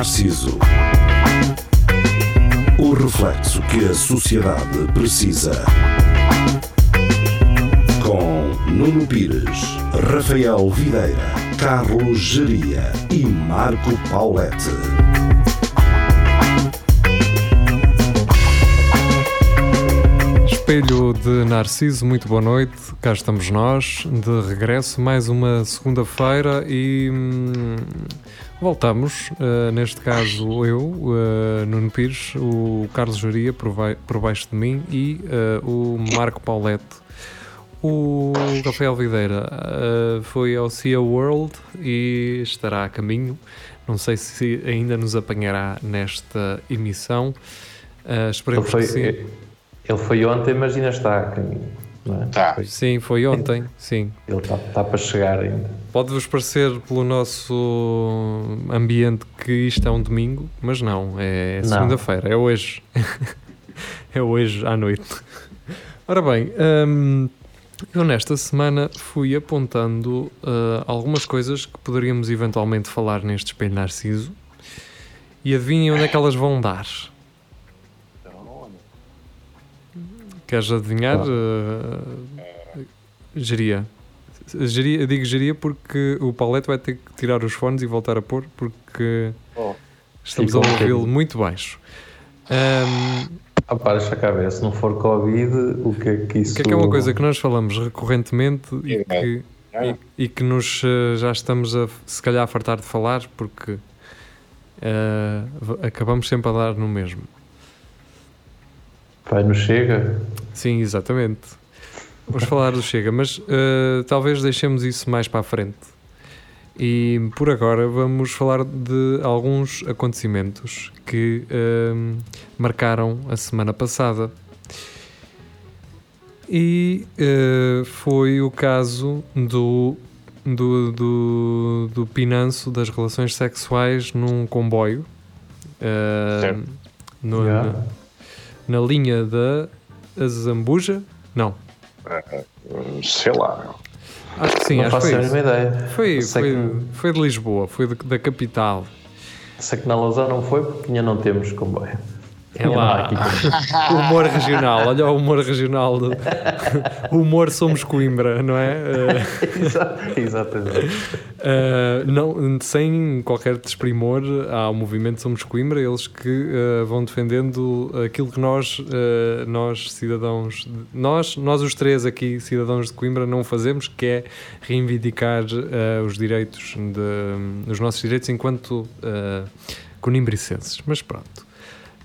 Narciso. O reflexo que a sociedade precisa. Com Nuno Pires, Rafael Videira, Carlos Geria e Marco Paulette. Espelho de Narciso, muito boa noite. Cá estamos nós, de regresso, mais uma segunda-feira e hum, voltamos. Uh, neste caso, eu, uh, Nuno Pires, o Carlos Juria por, vai, por baixo de mim e uh, o Marco Paulette. O Rafael Videira foi ao Sea World e estará a caminho. Não sei se ainda nos apanhará nesta emissão. esperemos foi, que sim. Ele foi ontem, mas ainda está a caminho. Não é? Tá. Foi- Sim, foi ontem, sim. Ele está, está para chegar ainda. Pode-vos parecer pelo nosso ambiente que isto é um domingo, mas não, é segunda-feira, é hoje. é hoje à noite. Ora bem, hum, eu nesta semana fui apontando ah, algumas coisas que poderíamos eventualmente falar neste espelho narciso e adivinhem onde é que elas vão dar. Queres adivinhar? Uh, geria. geria. Digo geria porque o Paulette vai ter que tirar os fones e voltar a pôr porque Oh. estamos a um ouvi-lo muito baixo. Um, Ah, pá, deixa cá ver. Se não for Covid, o que é que isso. o que é que é uma coisa que nós falamos recorrentemente e É. que, e, e que nos uh, já estamos a se calhar a fartar de falar porque uh, acabamos sempre a dar no mesmo. Pai, não chega? Sim, exatamente. Vamos falar do Chega, mas uh, talvez deixemos isso mais para a frente. E por agora vamos falar de alguns acontecimentos que um, marcaram a semana passada. E uh, foi o caso do, do, do, do pinanço das relações sexuais num comboio. uh, Certo. no- Já. na- na linha da Zambuja? Não. Sei lá. Acho que sim, não acho que faço foi a isso. mínima ideia. Foi, foi, que- foi de Lisboa, foi de- da capital. Sei que na Lousão não foi porque ainda não temos comboio. É lá. Humor regional, olha o humor regional. Do... o humor somos Coimbra, não é? Exa- Exatamente. Uh, não, sem qualquer desprimor ao movimento Somos Coimbra, eles que uh, vão defendendo aquilo que nós, uh, nós cidadãos, de- nós, nós os três aqui, cidadãos de Coimbra, não fazemos, que é reivindicar uh, os direitos, de, os nossos direitos enquanto uh, conimbricenses. Mas pronto.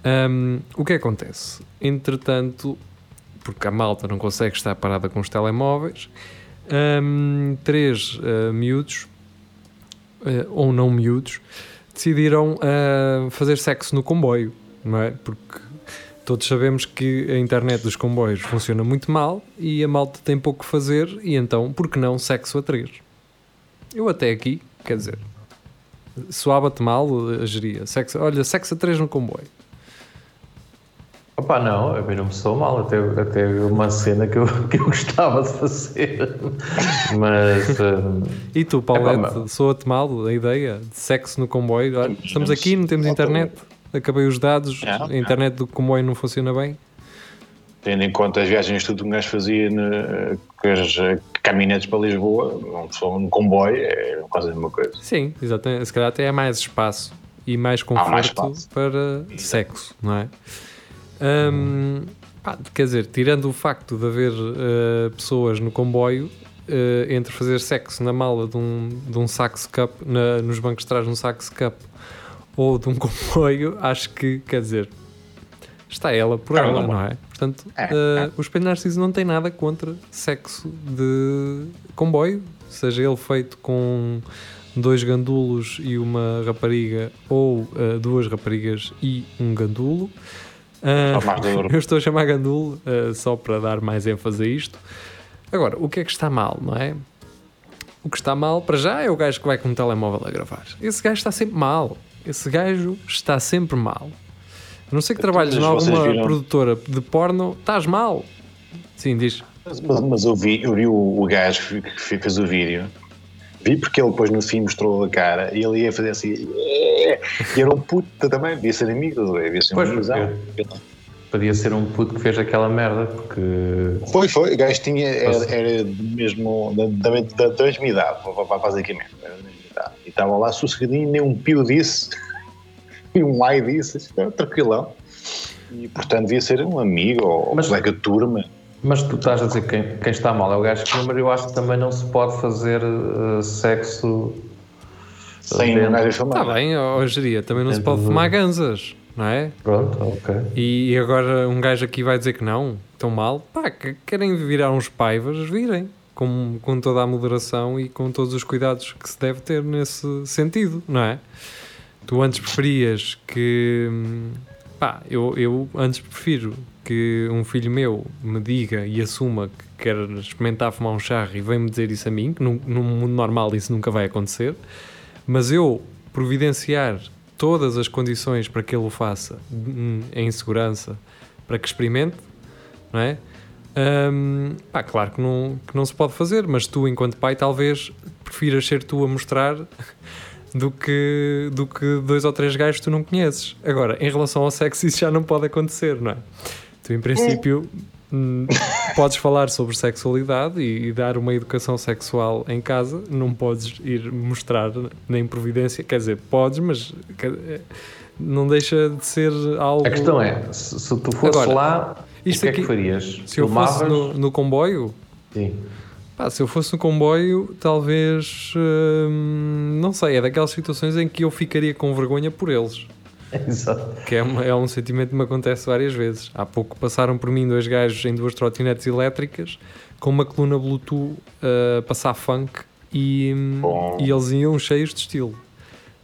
Um, o que acontece? Entretanto, porque a malta não consegue estar parada com os telemóveis, um, três uh, miúdos, uh, ou não miúdos, decidiram uh, fazer sexo no comboio, não é? Porque todos sabemos que a internet dos comboios funciona muito mal e a malta tem pouco que fazer, e então, por que não sexo a três? Eu até aqui, quer dizer, soava-te mal a geria. Sexo, olha, sexo a três no comboio. Opa, não, a mim não me sou mal, até, até uma cena que eu, que eu gostava de fazer. Mas. hum, E tu, É Paulette, pá, soa-te mal a ideia de sexo no comboio? Olha, estamos aqui, não temos internet, acabei os dados, Não, a internet do comboio não funciona bem. Tendo em conta as viagens que tu um gajo fazia com as caminhonetes para Lisboa, não só no comboio, é quase a mesma coisa. Sim, exatamente. Se calhar até há mais espaço e mais mais conforto espaço. para sexo, não é? Hum, pá, quer dizer, tirando o facto de haver eh, pessoas no comboio, eh, entre fazer sexo na mala de um, de um sax cup, na- nos bancos de trás de um sax cup ou de um comboio, acho que, quer dizer, está ela por ela, não é? Portanto, eh, o Espelho Narciso não tem nada contra sexo de comboio, seja ele feito com dois gandulos e uma rapariga ou eh, duas raparigas e um gandulo. Ah, euro. eu estou a chamar gandulo eh, só para dar mais ênfase a isto. Agora, o que é que está mal, não é? O que está mal, para já, é o gajo que vai com um telemóvel a gravar. Esse gajo está sempre mal. Esse gajo está sempre mal. A não ser que trabalhes em alguma viram- produtora de porno, estás mal. Sim, diz. Mas, mas- eu vi, eu vi o, o gajo que fe- fez o vídeo, vi porque ele depois no fim mostrou a cara e ele ia fazer assim. é, e era um puto também, devia ser amigo, devia ser um Pois, amigozão. Podia ser um puto que fez aquela merda, porque. Foi, foi, o gajo tinha, era, era mesmo, da, da, da, da mesma idade, basicamente, era da mesma idade. E estava lá sossegadinho, nem um pio disse, e um ai disse, estava tranquilão. E portanto devia ser um amigo ou Mas- colega de turma. Mas tu estás a dizer que quem, quem está mal é o gajo que número, eu acho que também não se pode fazer eh, sexo. Sem dentro. um gajo a Está bem, ó geria, também não se pode do- fumar ganzas, não é? Pronto, ok. E, e agora um gajo aqui vai dizer que não, estão mal. Pá, que querem virar uns paivas, virem. Com, com toda a moderação e com todos os cuidados que se deve ter nesse sentido, não é? Tu antes preferias que. hum, Pá, eu, eu antes prefiro que um filho meu me diga e assuma que quer experimentar fumar um charro e vem-me dizer isso a mim, que num, num mundo normal isso nunca vai acontecer, mas eu providenciar todas as condições para que ele o faça hum, em segurança, para que experimente, não é? Hum, pá, claro que não, que não se pode fazer, mas tu, enquanto pai, talvez prefiras ser tu a mostrar do que, do que dois ou três gajos que tu não conheces. Agora, em relação ao sexo, isso já não pode acontecer, não é? Tu, em princípio, hum, podes falar sobre sexualidade e, e dar uma educação sexual em casa, não podes ir mostrar nem providência, quer dizer, podes, mas quer- não deixa de ser algo. A questão é: se, se tu fosses Agora, lá, o que é que farias? Se eu fosse Filmavas? no, no comboio, Sim. Pá, se eu fosse no comboio, talvez. hum, não sei, é daquelas situações em que eu ficaria com vergonha por eles. Exato. Que é, uma- é um sentimento que me acontece várias vezes. Há pouco passaram por mim dois gajos em duas trotinetes elétricas com uma coluna Bluetooth a passar funk e, Bom. e eles iam cheios de estilo.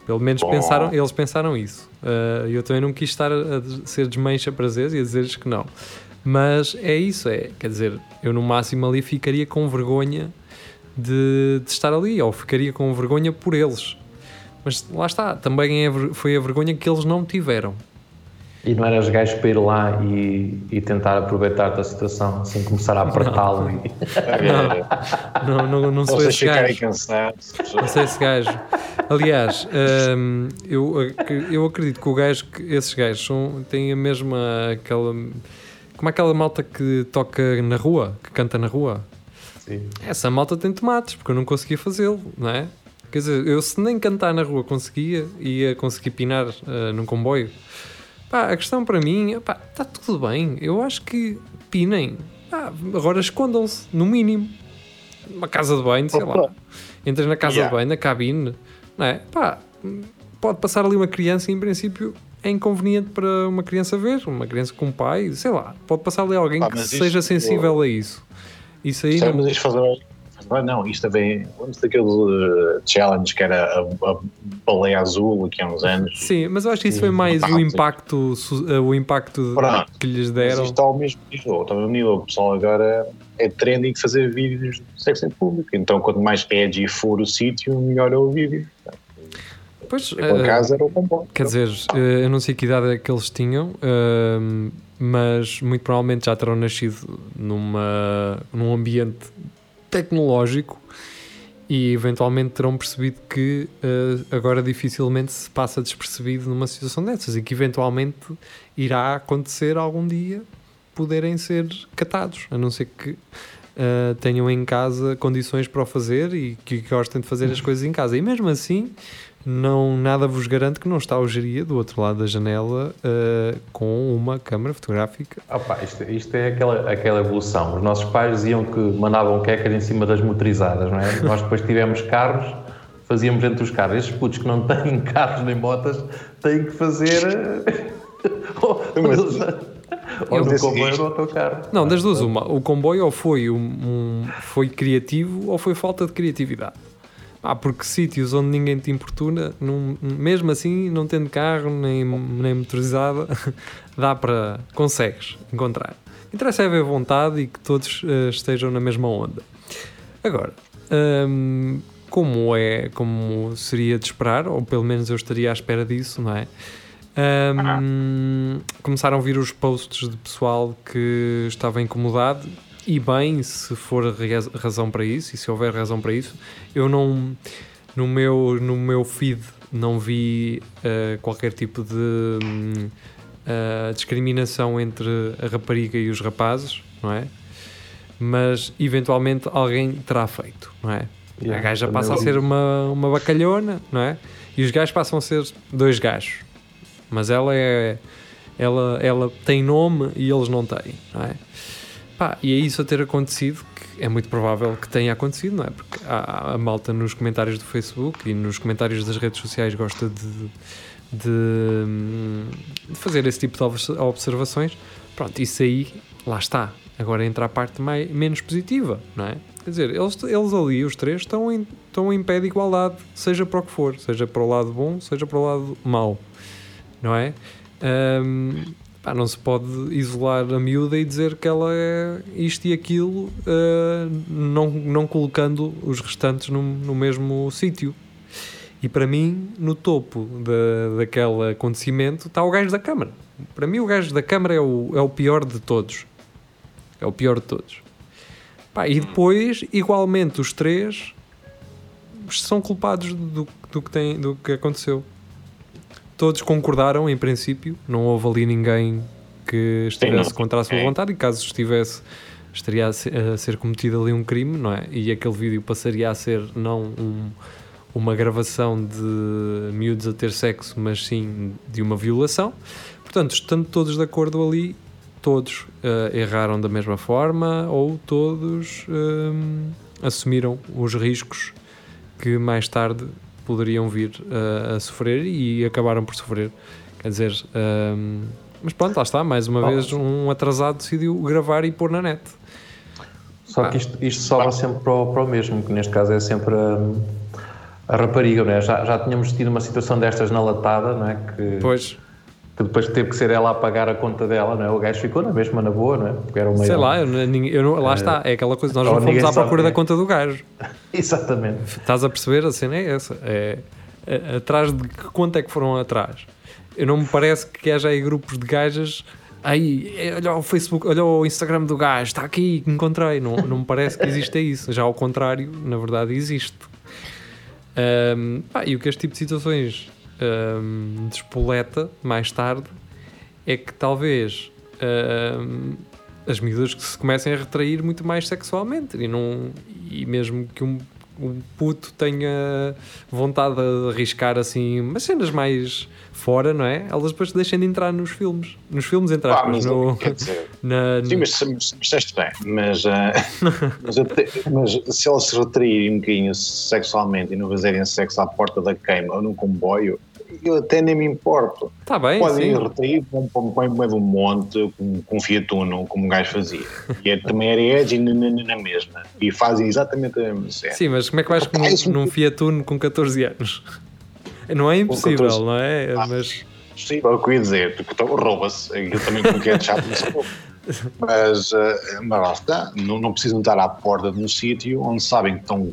Pelo menos Bom. pensaram, eles pensaram isso. Uh, eu também não quis estar a, a ser desmancha prazeres e a dizer-lhes que não. Mas é isso, é, quer dizer, eu no máximo ali ficaria com vergonha de, de estar ali, ou ficaria com vergonha por eles. Mas lá está, também é, foi a vergonha que eles não tiveram. E não eras gajo para ir lá e, e tentar aproveitar da situação, sem começar a apertá-lo. e- Não, não, não sou Vocês esse ficarem gajo. cansados. Não sei esse gajo. Aliás, hum, eu, eu acredito que o gajo que esses gajos são, têm a mesma aquela. Como é aquela malta que toca na rua, que canta na rua? Sim. Essa malta tem tomates, porque eu não conseguia fazê-lo, não é? Quer dizer, eu se nem cantar na rua conseguia, ia conseguir pinar ah, num comboio. Pá, a questão para mim, pá, está tudo bem. Eu acho que pinem. Agora escondam-se, no mínimo. Uma casa de banho, sei lá. Entras na casa Yeah. de banho, na cabine, não é? Pá, pode passar ali uma criança e em princípio é inconveniente para uma criança ver, uma criança com um pai, sei lá. Pode passar ali alguém Pá, que seja isto- sensível a isso. Isso aí Sabe, não, mas isto faz Ah, não, isto também. Lembro-se daquele uh, challenge que era a, a baleia azul aqui há uns anos. Sim, mas eu acho que isso foi mais o impacto, su- eh, o impacto Pronto. que lhes deram. isto está ao mesmo nível, está ao mesmo nível. O pessoal agora é trending fazer vídeos de sexo em público. Então, quanto mais edgy for o sítio, melhor é o vídeo. Pois, Por eh, acaso era o comboio. Quer dizer, eh, eu não sei que idade é que eles tinham, ehm, mas muito provavelmente já terão nascido numa, num ambiente tecnológico e eventualmente terão percebido que eh, agora dificilmente se passa despercebido numa situação dessas e que eventualmente irá acontecer algum dia poderem ser catados, a não ser que eh, tenham em casa condições para o fazer e que gostem de fazer as coisas em casa. E mesmo assim, não, nada vos garante que não está o geria do outro lado da janela eh, com uma câmara fotográfica. Opa, isto, isto é aquela, aquela evolução. Os nossos pais diziam que mandavam quecker em cima das motorizadas, não é? Nós depois tivemos carros, fazíamos entre os carros. Estes putos que não têm carros nem motas têm que fazer. eh, ou, Eu disse comboio ou no autocarro. Não, das duas, uma. O comboio ou foi, um, um- foi criativo ou foi falta de criatividade. Ah, porque sítios onde ninguém te importuna, não- mesmo assim, não tendo carro nem, nem motorizada, dá para. consegues encontrar. Interessa é haver vontade e que todos eh, estejam na mesma onda. Agora, hum, como é, como seria de esperar, ou pelo menos eu estaria à espera disso, não é? Hum, começaram a vir os posts de pessoal que estava incomodado e bem, se for ra- razão para isso e se houver razão para isso, eu não no meu, no meu feed não vi uh, qualquer tipo de uh, discriminação entre a rapariga e os rapazes, não é? Mas eventualmente alguém terá feito, não é? Yeah, a gaja passa a ser uma, uma bacalhona, não é? E os gajos passam a ser dois gajos. Mas ela é. Ela, ela tem nome e eles não têm, não é? Pá, e é isso a ter acontecido, que é muito provável que tenha acontecido, não é? Porque a, a malta nos comentários do Facebook e nos comentários das redes sociais gosta de, de, de fazer esse tipo de obs- observações. Pronto, isso aí, lá está. Agora entra a parte mais, menos positiva, não é? Quer dizer, eles, eles ali, os três, estão em, estão em pé de igualdade, seja para o que for, seja para o lado bom, seja para o lado mau, não é? Hum, pá, não se pode isolar a miúda e dizer que ela é isto e aquilo, uh, não, não colocando os restantes no, no mesmo sítio. E para mim, no topo da, daquele acontecimento, está o gajo da Câmara. Para mim, o gajo da Câmara é o, é o pior de todos. É o pior de todos. Pá, e depois, igualmente, os três são culpados do, do, que, tem, do que aconteceu. Todos concordaram, em princípio. Não houve ali ninguém que estivesse contra a sua É. vontade. E caso estivesse, estaria a ser, a ser cometido ali um crime, não é? E aquele vídeo passaria a ser não um, uma gravação de miúdos a ter sexo, mas sim de uma violação. Portanto, estando todos de acordo ali, todos eh, erraram da mesma forma ou todos hum, assumiram os riscos que mais tarde poderiam vir eh, a sofrer e acabaram por sofrer. Quer dizer, hum, mas pronto, lá está, mais uma Oh. vez um atrasado decidiu gravar e pôr na net. Só que isto, isto sobe sempre para o, para o mesmo, que neste caso é sempre a, a rapariga, não é? Já, já tínhamos tido uma situação destas na latada, não é? Que, Pois, que depois teve que ser ela a pagar a conta dela, não é? O gajo ficou na mesma, na boa, não é? Porque era uma sei lá, eu, eu não- lá está, é aquela coisa, nós ou não fomos à procura da é. conta do gajo. Exatamente. Estás a perceber? A cena é essa. É, é- atrás de que conta é que foram atrás? Eu não me parece que haja aí grupos de gajas. Aí, é, olha o Facebook, olha o Instagram do gajo, está aqui, encontrei. Não, não me parece que exista isso. Já ao contrário, na verdade, existe. Ahm, pá, e o que este tipo de situações ahm, despoleta mais tarde é que talvez ahm, as miúdas que se comecem a retrair muito mais sexualmente e, não, e mesmo que um, um puto tenha vontade de arriscar assim umas cenas mais fora, não é? Elas depois deixem de entrar nos filmes. Nos filmes, entre Pá, aspas, mas, no, dizer, na, sim, mas, disseste bem, mas, ah, mas, até- mas se elas se retraírem um bocadinho sexualmente e não fazerem sexo à porta da queima ou num comboio, eu até nem me importo. Tá bem, Podem sim. retrair para um meio de um monte com, com Fiat Uno, como um gajo fazia. E é, também era edgy na, na, na mesma. E fazem exatamente a mesma cena. Sim, mas como é que vais Pá, isso- num, num Fiat Uno com 14 anos? Não é impossível, 14. não é? Ah. Mas Sim, é o que eu ia dizer, então, rouba-se. Eu também é chato, mas rouba. Mas, eh, mas lá está, não, não precisam estar à porta de um sítio onde sabem que estão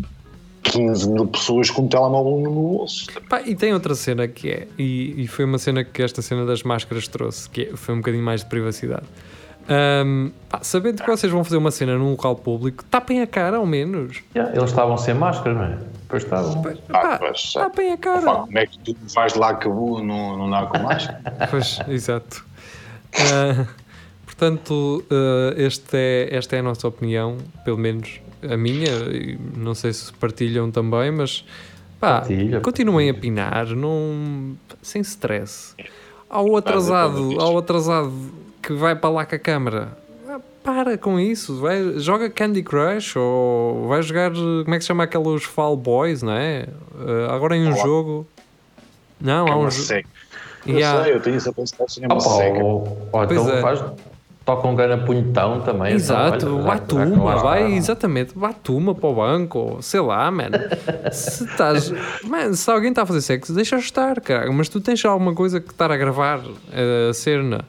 15 mil pessoas com um telemóvel no bolso. Pá, e tem outra cena que é, e, e foi uma cena que esta cena das máscaras trouxe, que é- foi um bocadinho mais de privacidade. Ahm, pá, sabendo que vocês vão fazer uma cena num local público, tapem a cara ao menos. Yeah, eles estavam sem máscara, não é? Depois estavam. Ah, Pá, pois, tapem a Pá, cara. como é que tu vais lá que não, não dá com máscara? Pois, exato. Ah, portanto, ah, este é, esta é a nossa opinião, pelo menos a minha, não sei se partilham também, mas pá, Partilha, continuem a pinar, não, sem stress. Ao atrasado, ao atrasado que vai para lá com a câmara, ah, para com isso, vai, joga Candy Crush ou vai jogar, como é que se chama aqueles Fall Boys, não é? Ah, agora em um Olá. jogo. Não, É há um uma jogo. Eu Yeah. sei, eu tenho essa pensação, é uma Opa, seca. ou Pois então é. faz, toca um gana punhetão também. Exato, então, olha, vai já- já tuma, acabaram. vai, exatamente, vai tuma para o banco, sei lá, mano. Se estás, man, se alguém está a fazer sexo, deixa estar, cara, mas tu tens alguma coisa que estar a gravar eh, a cena,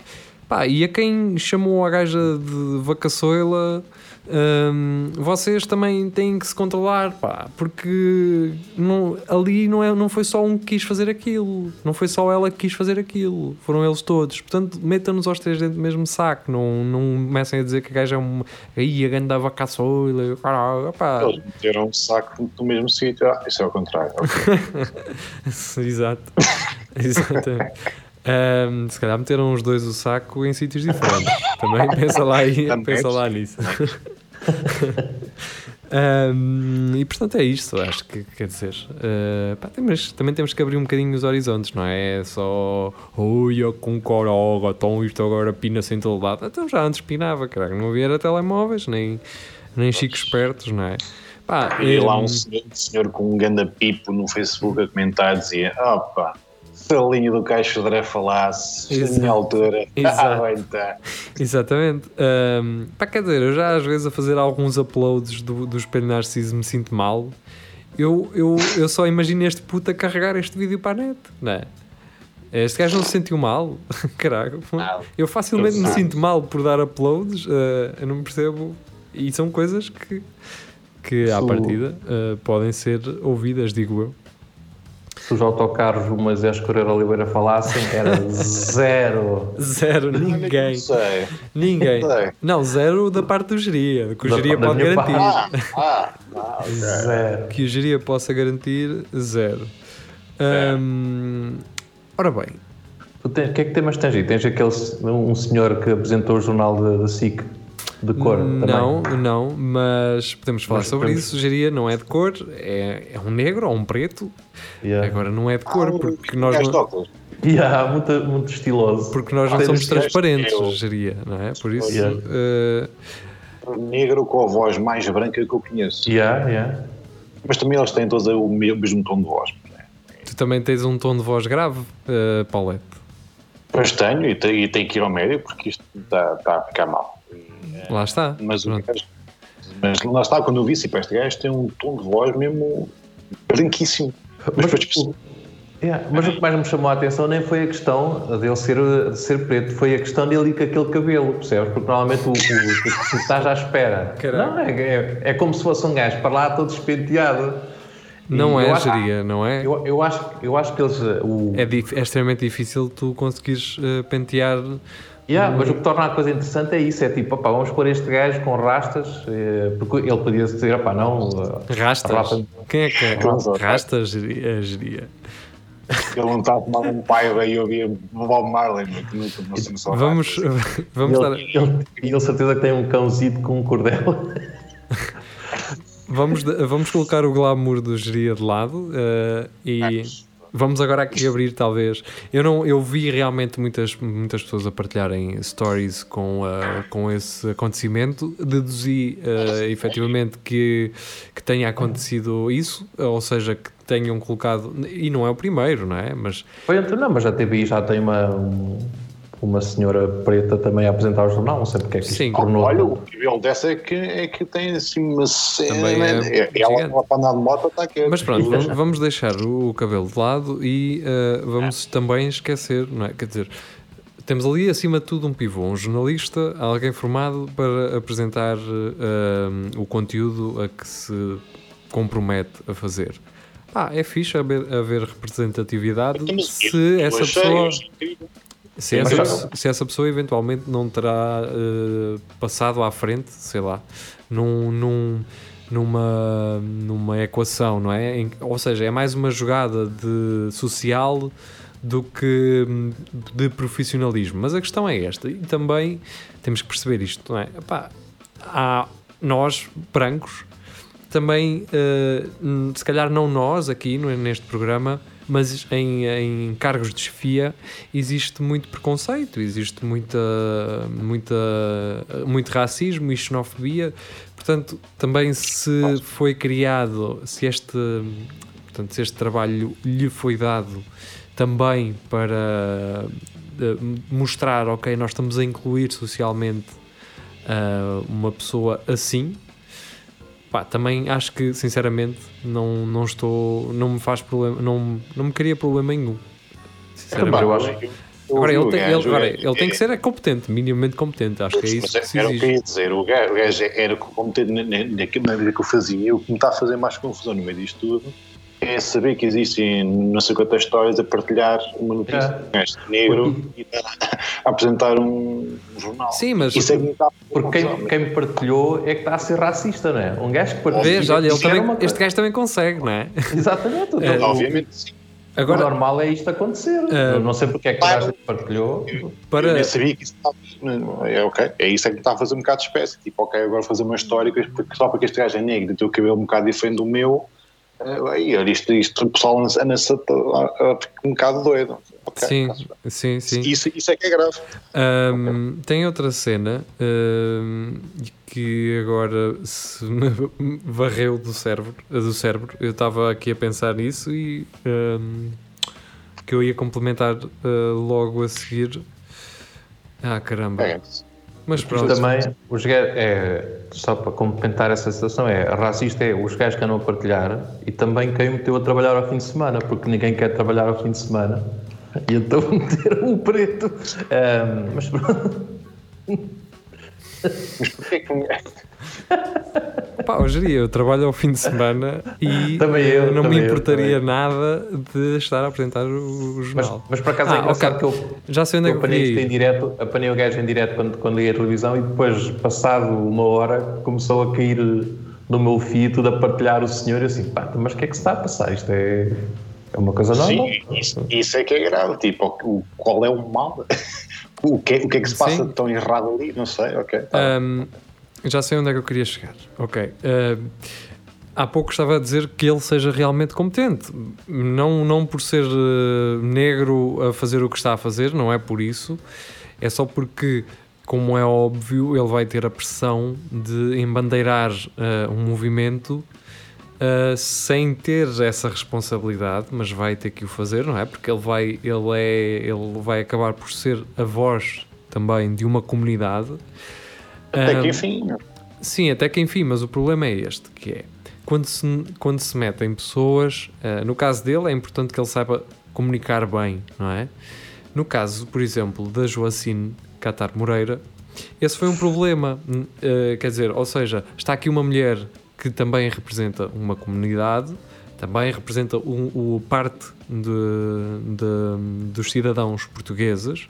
Pá, e a quem chamou a gaja de vacassoila, hum, vocês também têm que se controlar, pá, porque não, ali não, é, não foi só um que quis fazer aquilo, não foi só ela que quis fazer aquilo, foram eles todos. Portanto, metam-nos aos três dentro do mesmo saco, não, não comecem a dizer que a gaja é uma. Aí a ganda vacassoila, caralho, pá. Eles meteram um saco no mesmo sítio. Ah, isso é o contrário. Exato. Exatamente. Ahm, se calhar meteram os dois o saco em sítios diferentes. Também pensa lá, aí, pensa lá nisso. Ahm, e portanto é isto, acho que quer dizer. ah, pá, temos- também temos que abrir um bocadinho os horizontes, não é? É só. Ui, eu com coroga, então isto agora pina-se em todo lado. Então já antes pinava, caralho. Não havia telemóveis, nem, nem chicos espertos, não é? Pá, E lá um senhor, um senhor com um ganda pipo no Facebook a comentar dizia: opa, se a linha do Caixo Dré falasse, na Exato. minha altura. Exato. Ah, tá. Exatamente. Um, pá, quer dizer, eu já às vezes a fazer alguns uploads do, do Espelho Narciso me sinto mal. Eu, eu, eu só imagino este puto a carregar este vídeo para a net, não é? Este gajo não se sentiu mal, caralho. Não. Eu facilmente me sinto mal por dar uploads, uh, eu não percebo. E são coisas que, que à partida uh, podem ser ouvidas, digo eu. Se os autocarros do Moisés Correia Oliveira falassem, era zero. Zero, ninguém. Não sei. Ninguém. Não zero da parte do geria, que o Da- geria da pode garantir. Ah, ah, ah, ok. Zero. que o geria possa garantir zero. Ahm, ora bem, Tu tens, o que é que temas tens aí? Tens aquele, um senhor que apresentou o jornal da, da SIC de cor não, também? não, mas podemos falar Mas sobre podemos- isso. Geria não é de cor, é, é um negro ou um preto. Yeah. Agora não é de cor, Ah, porque nós não. Yeah, muito, muito estiloso. porque nós não Tens somos transparentes, eu- geria, não é? Por isso, Yeah. eh, Negro com a voz mais branca que eu conheço. Yeah, yeah. Mas também eles têm todos o mesmo, tom de voz. né? tu também tens um tom de voz grave, eh, Paulette. Pois tenho e, te- e tenho que ir ao médico porque isto está, está a ficar mal. Lá está. Mas, o gajo, mas lá está, quando eu vi, pá, este gajo tem um tom de voz mesmo branquíssimo. Mas depois percebi- Yeah, Mas o que mais me chamou a atenção nem foi a questão dele ser, de ser preto, foi a questão dele ir com aquele cabelo, percebes? Porque normalmente o, o, o, se estás à espera. Caralho. Não, é, é, é como se fosse um gajo para lá todo despenteado. E Não eu é, geria, não é? Eu, eu, acho, eu acho que eles. uh, O, É, é extremamente difícil tu conseguires eh, pentear. Yeah, mas o que torna a coisa interessante é isso: é tipo, opá, vamos pôr este gajo com rastas, eh, porque ele podia dizer, opá, não. eh, Rastas? rapa- Quem é que é? Rastas. Rastas, geria. geria. ele não está a tomar um pai daí eu vi o Bob Marley, mas que nunca não sei só Vamos, vamos dar. Ele, ele, ele certeza que tem um cãozinho com um cordel. Vamos, vamos colocar o glamour do geria de lado eh, e vamos agora aqui abrir talvez. Eu não, eu vi realmente muitas, muitas pessoas a partilharem stories com, eh, com esse acontecimento. Deduzi eh, efetivamente que, que tenha acontecido isso, ou seja, que tenham colocado. E não é o primeiro, não é? Mas Foi não, mas teve aí, já tem uma, um- uma senhora preta também a apresentar o jornal, não sei porque é que isto Sim. tornou. Olha, o cabelo dessa é que, é que tem assim uma cena. Também é né? ela, gigante. ela para andar de moto está aqui. Mas pronto, vamos, vamos deixar o, o cabelo de lado e eh, vamos também esquecer, não é? Quer dizer, temos ali acima de tudo um pivô, um jornalista, alguém formado para apresentar eh, o conteúdo a que se compromete a fazer. Pá, é fixe haver, haver representatividade se essa pessoa. Se essa, se essa pessoa eventualmente não terá eh, passado à frente, sei lá, num, num- numa, numa equação, não é? Em- ou seja, é mais uma jogada de social do que hum, de profissionalismo. Mas a questão é esta, e também temos que perceber isto, não é? Epá, há nós, brancos, também, hum, se calhar não nós aqui neste programa, mas em, em cargos de chefia existe muito preconceito, existe muita, muita, muito racismo e xenofobia. Portanto, também se foi criado, se este, portanto, se este trabalho lhe foi dado também para eh, mostrar, ok, nós estamos a incluir socialmente ah, uma pessoa assim, pá, também acho que sinceramente não, não estou, não me faz problema, não, não me cria problema nenhum. Sinceramente. eu acho, Agora, ele, tem, ele, agora, é- ele tem que ser é competente, minimamente competente. Acho que é isso que se era o que eu ia dizer, o gajo, o gajo era competente na- na- naquilo naquilo que eu fazia. O que me está a fazer mais confusão no meio disto tudo é saber que existem não sei quantas histórias a partilhar uma notícia É. de um gajo negro e a, a apresentar um jornal. Sim, mas- Isso é que Porque quem, quem me partilhou é que está a ser racista, não é? Um gajo que partilha. Vês, olha, ele também, este gajo também consegue, não é? Exatamente. É, o- Obviamente, sim. O Agora, normal é isto acontecer. Eu não sei porque é que claro. partilhou. Eu para. nem sabia que isso estava. É ok. É isso é que me está a fazer um bocado de espécie. Tipo, ok, agora vou fazer uma história porque só porque este gajo é negro e tem o cabelo um bocado diferente do meu. Aí, olha, isto, isto, o pessoal anda anda-se um bocado doido. Ok, Sim, bem. sim, sim. Isso, isso é que é grave. Ahm, tem outra cena ahm, que agora se me varreu do cérebro, do cérebro. Eu estava aqui a pensar nisso e ahm, que eu ia complementar ah, logo a seguir. Ah, caramba. É. Mas pronto. também, os gajos, é, só para complementar essa situação, é racista é os gajos que andam a partilhar e também quem meteu a trabalhar ao fim de semana, porque ninguém quer trabalhar ao fim de semana. E então meteram um preto. Ahm, mas pronto. Mas porquê que. Pá, hoje dia eu trabalho ao fim de semana e Também eu, não também me eu, importaria também. nada de estar a apresentar o, o Mas, jornal. mas por acaso Ah, é engraçado ok. que eu, Já sei onde é eu que eu apanhei isto em ir. direto, apanhei o gajo em direto quando, quando liguei a televisão e depois, passado uma hora, começou a cair no meu feed tudo a partilhar o senhor e eu assim, pá, mas o que é que se está a passar? Isto é, é uma coisa normal. Sim, isso, isso é que é grave. Tipo, o, qual é o mal? O que, o que é que se passa de tão errado ali? Não sei, ok. tá. Ahm, já sei onde é que eu queria chegar. Ok. Ahm, há pouco estava a dizer que ele seja realmente competente. Não, não por ser eh, negro a fazer o que está a fazer, não é por isso. É só porque, como é óbvio, ele vai ter a pressão de embandeirar eh, um movimento Uh, sem ter essa responsabilidade, mas vai ter que o fazer, não é? Porque ele vai, ele é, ele vai acabar por ser a voz também de uma comunidade. Até Um, que enfim. Sim, até que enfim, mas o problema é este, que é quando se, quando se metem pessoas, uh, no caso dele é importante que ele saiba comunicar bem, não é? No caso, por exemplo, da Joacine Catar Moreira, esse foi um problema, uh, quer dizer, ou seja, está aqui uma mulher que também representa uma comunidade, também representa um, o parte de, de- dos cidadãos portugueses,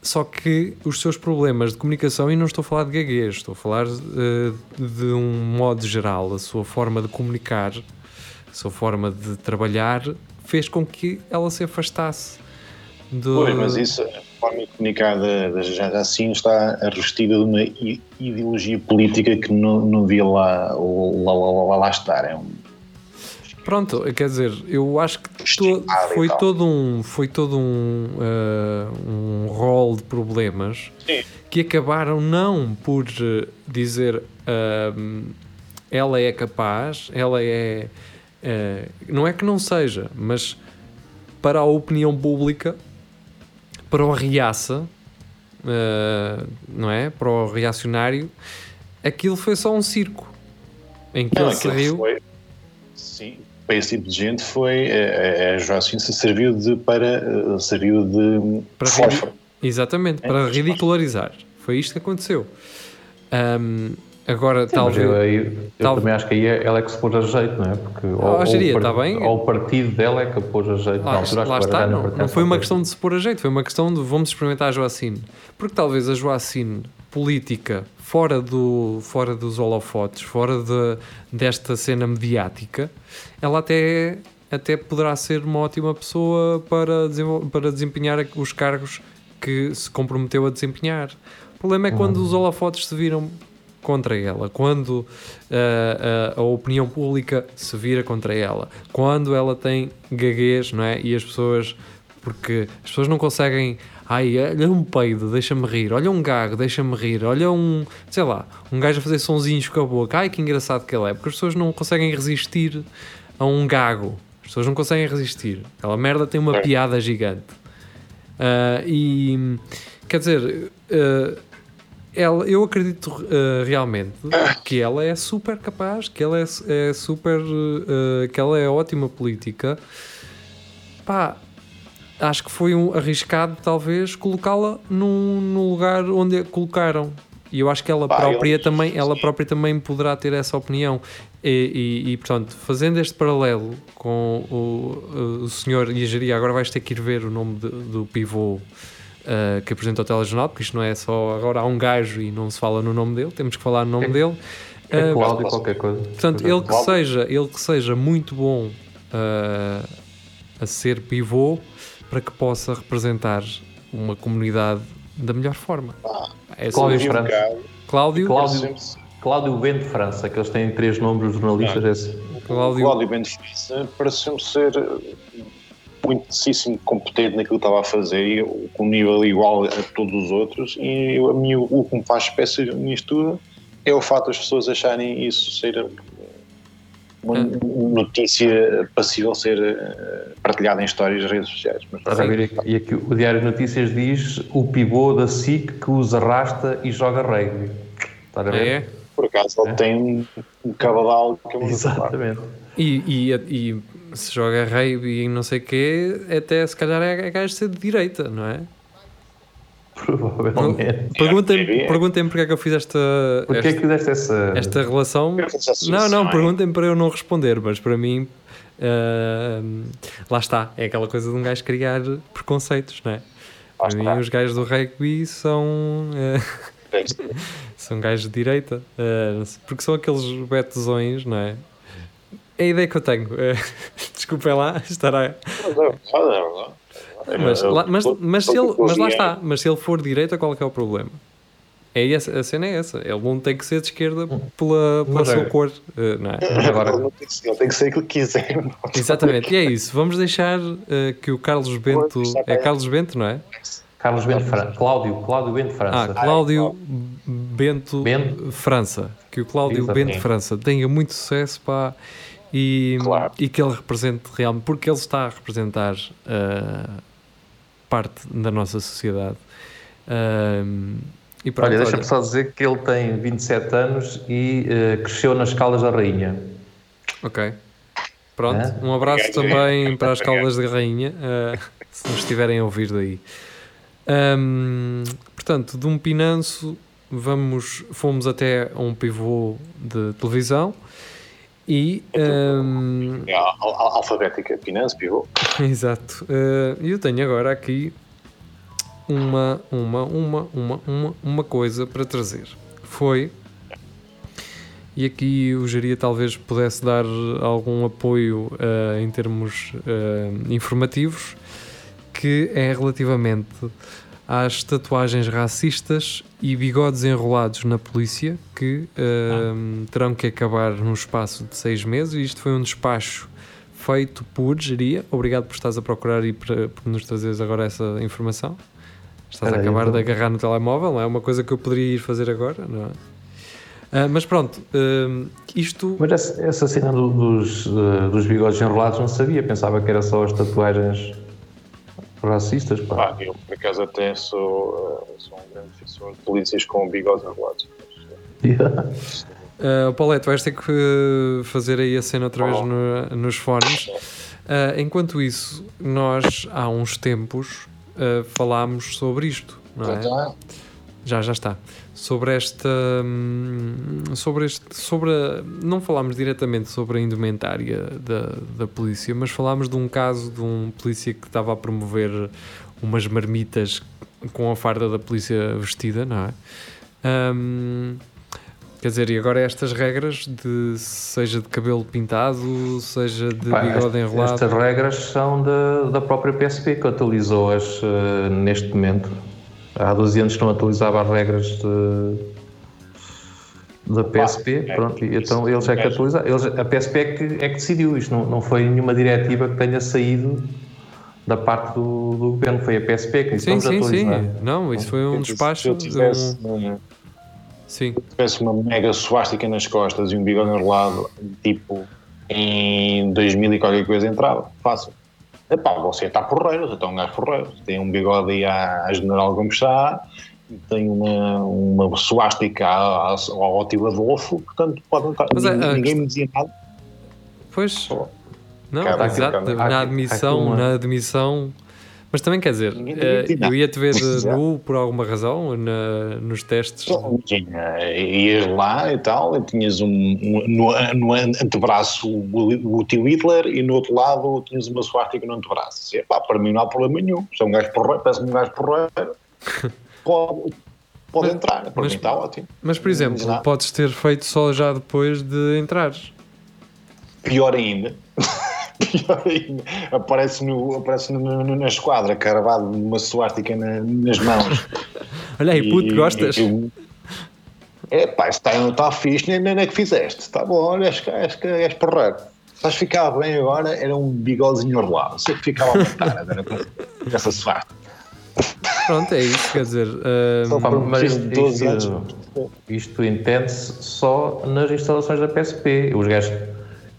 só que os seus problemas de comunicação, e não estou a falar de gaguez, estou a falar eh, de um modo geral, a sua forma de comunicar, a sua forma de trabalhar, fez com que ela se afastasse do. Pois, mas isso, a forma comunicada da já assim está revestida de uma ideologia política que não, não devia lá, lá, lá, lá, estar. É um, Pronto, quer dizer, eu acho que to- foi todo um foi todo um eh, um rol de problemas Sim. que acabaram não por eh, dizer ahm, ela é capaz, ela é eh, não é que não seja, mas para a opinião pública, para o reaça, eh, não é? Para o reacionário, aquilo foi só um circo em que Não, ele se riu. foi- sim, para esse tipo de gente foi a, a Joacine se serviu de para eh, serviu de Para fósforo. Exatamente, É, para ridicularizar. Foi isto que aconteceu. Ahm, agora, Sim, talvez. eu, eu tal- também acho que aí ela é que se pôs a jeito, não é? Porque ou, Ah, geria, ou o tá par- bem. ou o partido dela é que a pôs a jeito. Lá, na altura, acho lá que está, não, não foi uma questão de se pôr a jeito, foi uma questão de vamos experimentar a Joacine. Porque talvez a Joacine política, fora, do, fora dos holofotes, fora de, desta cena mediática, ela até, até poderá ser uma ótima pessoa para, para desempenhar os cargos que se comprometeu a desempenhar. O problema é quando os holofotes se viram contra ela, quando ah, ah, a opinião pública se vira contra ela, quando ela tem gaguez, não é? E as pessoas, porque as pessoas não conseguem, ai, olha um peido, deixa-me rir, olha um gago, deixa-me rir, olha um, sei lá, um gajo a fazer sonzinhos com a boca, ai que engraçado que ele é, porque as pessoas não conseguem resistir a um gago, as pessoas não conseguem resistir, aquela merda tem uma É. piada gigante. Ah, e quer dizer, ah, ela, eu acredito ah, realmente que ela é super capaz, que ela é, é super, ah, que ela é ótima política. Pá, acho que foi um arriscado, talvez, colocá-la num, num lugar onde a colocaram. E eu acho que ela Pá, própria eles- também, ela própria também poderá ter essa opinião. E, e- e, portanto, fazendo este paralelo com o, o senhor a Jeria, agora vais ter que ir ver o nome de- do pivô uh, que apresenta o telejornal, porque isto não é só agora há um gajo e não se fala no nome dele, temos que falar no nome É- dele. É Uh, Cláudio qualquer coisa. Portanto, ele que seja, ele que seja muito bom uh, a ser pivô para que possa representar uma comunidade da melhor forma. É só Cláudio. França. Cláudio, Cláudio, Cláudio Ben de França, que eles têm três nomes, os jornalistas. Esse. Cláudio, Cláudio Benfica pareceu-me ser eh, muitíssimo competente naquilo que estava a fazer e com um nível igual a todos os outros e eu- a mim o, que me faz espécie nisto tudo é o facto das pessoas acharem isso ser uma Ah. notícia passível de ser eh, partilhada em histórias das redes sociais. Mas, Estás a ver E aqui o Diário de Notícias diz o pivô da SIC que os arrasta e joga rugby. Estás a ver? é. por acaso ele tem um, um cavadal que é parte. Exatamente. E, e, e se joga rugby e não sei o quê, até se calhar é, é gajo de ser de direita, não é? Provavelmente. Perguntem-me perguntem porque é que eu fiz esta, Porquê esta, que fizeste essa. esta relação. Não, não, associação, perguntem para eu não responder, mas para mim, ah, lá está, é aquela coisa de um gajo criar preconceitos, não é? Lá Para mim, está. os gajos do rugby são, é? são gajos de direita, ah, porque são aqueles betezões, não é? É a ideia que eu tenho. ah, Desculpem lá, estará. Mas, lá, mas, mas, se ele, mas lá está, mas se ele for de direita, qual é que é o problema? É essa, a cena é essa. Ele não tem que ser de esquerda pela, pela sua é. cor, eh, não é? Agora- Ele, não tem que ser, ele tem que ser aquilo que quiser. Exatamente, e é isso. Vamos deixar eh, que o Carlos Bento. É Carlos Bento, não é? Carlos Ben de França. Cláudio, Cláudio Ben de Ah, França. Cláudio Bento Bento. França. Que o Cláudio Exatamente. Bento França tenha muito sucesso, pá. E, Claro. e que ele represente realmente, porque ele está a representar eh, parte da nossa sociedade. Ahm, e pronto, Olha, deixa-me só dizer que ele tem 27 anos e eh, cresceu nas Caldas da Rainha. Ok. Pronto, É? um abraço Obrigado. também para as Caldas de Rainha, se nos estiverem a ouvir daí. Ahm, portanto, de um pinanço, vamos, fomos até a um pivô de televisão e. ahm, É, al- al- alfabética, Pinance, pivô. Exato. Eh, eu tenho agora aqui uma, uma, uma, uma, uma, uma coisa para trazer. Foi. E aqui o Geria talvez pudesse dar algum apoio eh, em termos eh, informativos, que é relativamente às tatuagens racistas e bigodes enrolados na polícia, que eh, terão que acabar num espaço de seis meses. Isto foi um despacho feito por Geria. Obrigado por estás a procurar e por, por nos trazeres agora essa informação. Estás a Espera aí, acabar então. de agarrar no telemóvel, não é uma coisa que eu poderia ir fazer agora, não é? Ah, mas pronto, hum, isto Mas essa, essa cena do- dos, eh, dos bigodes enrolados não sabia, pensava que era só as tatuagens racistas. Pá. Pá, eu por acaso até sou, eh, sou um grande defensor de polícias com bigodes enrolados. Uh, Paulette, vais ter que fazer aí a cena outra vez Oh. no- nos fones. Uh, enquanto isso, nós há uns tempos uh, falámos sobre isto, não é? Então, Já, já está. Sobre esta. hum, Sobre este. Sobre a- não falámos diretamente sobre a indumentária da, da polícia, mas falámos de um caso de um polícia que estava a promover umas marmitas com a farda da polícia vestida, não é? Hum, quer dizer, e agora estas regras de seja de cabelo pintado, seja de Pá, bigode enrolado. Estas regras são da, da própria PSP que atualizou-as eh, neste momento. Há 12 anos que não atualizava as regras de- da PSP, é, pronto, e isso, então eles é que atualizaram. Eles, a PSP é que, é que decidiu isto, não, não foi nenhuma diretiva que tenha saído da parte do, do governo, foi a PSP que disse Sim, vamos sim, sim. atualizar. Não, isso foi um se despacho. eu de tivesse, um- Sim. tivesse uma mega suástica nas costas e um bigode enrolado, tipo em 2000 e qualquer coisa, entrava. Fácil. Epá, você está porreiro, você está um gajo porreiro. Tem um bigode à, à General Gomes Sá, tem uma, uma suástica ao Otilo Adolfo, portanto, pode estar. Mas é, a ninguém me dizia nada. Pois. Não, Cara, exato. na admissão, na admissão Mas também quer dizer, eh, eu ia-te ver nu por alguma razão na- nos testes. Tinha, ias lá e tal, e tinhas um, um- no, no antebraço o, tio Hitler e no outro lado tinhas uma suástica no antebraço. E, pá, para mim não há problema nenhum. Se é um gajo porreiro, parece-me um gajo porreiro, pode, pode Mas- entrar. Para mas- mim está ótimo. Mas, por exemplo, podes ter feito só já depois de entrares. Pior ainda. Pior ainda. Aparece, no, aparece no, no- na esquadra, cravado numa suástica na- nas mãos. Olha aí, puto, E- gostas? e- É pá, isso está, está fixe, nem, nem é que fizeste. Está bom, olha, és, és, és porreiro. Estás a ficar bem agora, era um bigodezinho orlado. Sei que ficava a matar, era essa suástica. Pronto, é isso, quer dizer. Só por mas preciso de 12 anos. isto, isto entende-se só nas instalações da PSP. Os gajos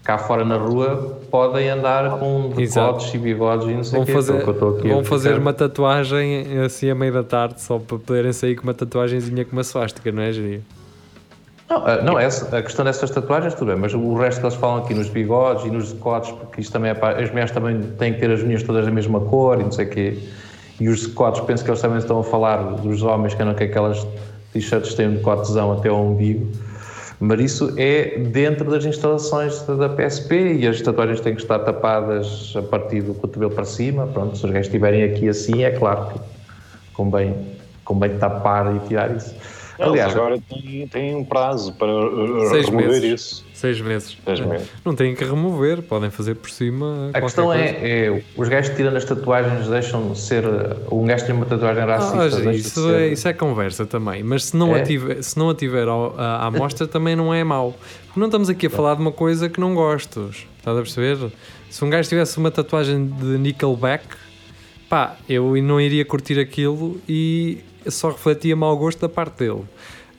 cá fora na rua podem andar com decotes e bigodes e não sei vão fazer, Então, que vão fazer ficar- uma tatuagem assim a meio da tarde só para poderem sair com uma tatuagenzinha com uma suástica, não é, Jeria? Não, ah, não essa, a questão dessas tatuagens, tudo bem, mas o resto que eles falam aqui nos bigodes e nos decotes, porque isto também é para. As mulheres também têm que ter as unhas todas da mesma cor e não sei o quê. E os decotes, penso que eles também estão a falar dos homens que andam com aquelas t-shirts que têm um decotezão até ao umbigo. Mas isso é dentro das instalações da PSP e as tatuagens têm que estar tapadas a partir do cotovelo para cima. Pronto, se os gajos estiverem aqui assim, é claro que convém, convém tapar e tirar isso. Aliás, Aliás, agora tem, tem um prazo para uh, Seis remover meses. isso. Seis meses. Seis meses. Não têm que remover, podem fazer por cima. A questão é, é, os gajos tirando as tatuagens deixam de ser. Um gajo tem uma tatuagem racista. Ah, deixa de isso, ser- é, isso é conversa também, mas se não, É? a, tiver, se não a tiver à à mostra também não é mau. Porque não estamos aqui a falar de uma coisa que não gostos. Estás a perceber? Se um gajo tivesse uma tatuagem de Nickelback, pá, eu não iria curtir aquilo e só refletia mau gosto da parte dele.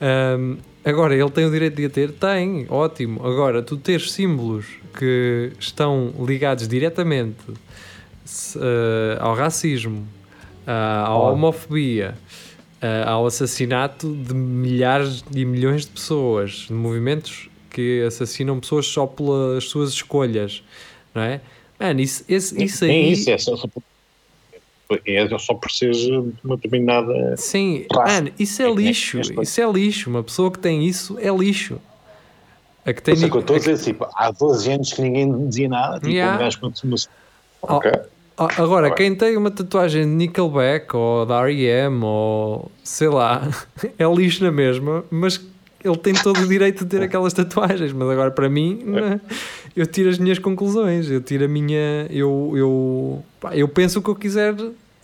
Ahm, agora, ele tem o direito de a ter? Tem, ótimo. Agora, tu teres símbolos que estão ligados diretamente eh, ao racismo, ah, à homofobia, ah, ao assassinato de milhares e milhões de pessoas, de movimentos que assassinam pessoas só pelas suas escolhas, não é? Mano, isso, esse- isso aí. isso, é só, é só por seres de uma determinada. Sim, Raça. mano, isso é É lixo. esta- Isso é lixo. Uma pessoa que tem isso é lixo. A que tem. Isso é que eu estou a dizer, tipo, há 12 anos que ninguém dizia nada, tipo, Yeah. um gajo mostrou. Oh, Ok. Ah, Agora, Tá quem tem uma tatuagem de Nickelback ou da R.E.M. ou sei lá, é lixo na mesma, mas ele tem todo o direito de ter aquelas tatuagens. Mas agora, para mim, não, eu tiro as minhas conclusões, eu tiro a minha. Eu, eu, pá, eu penso o que eu quiser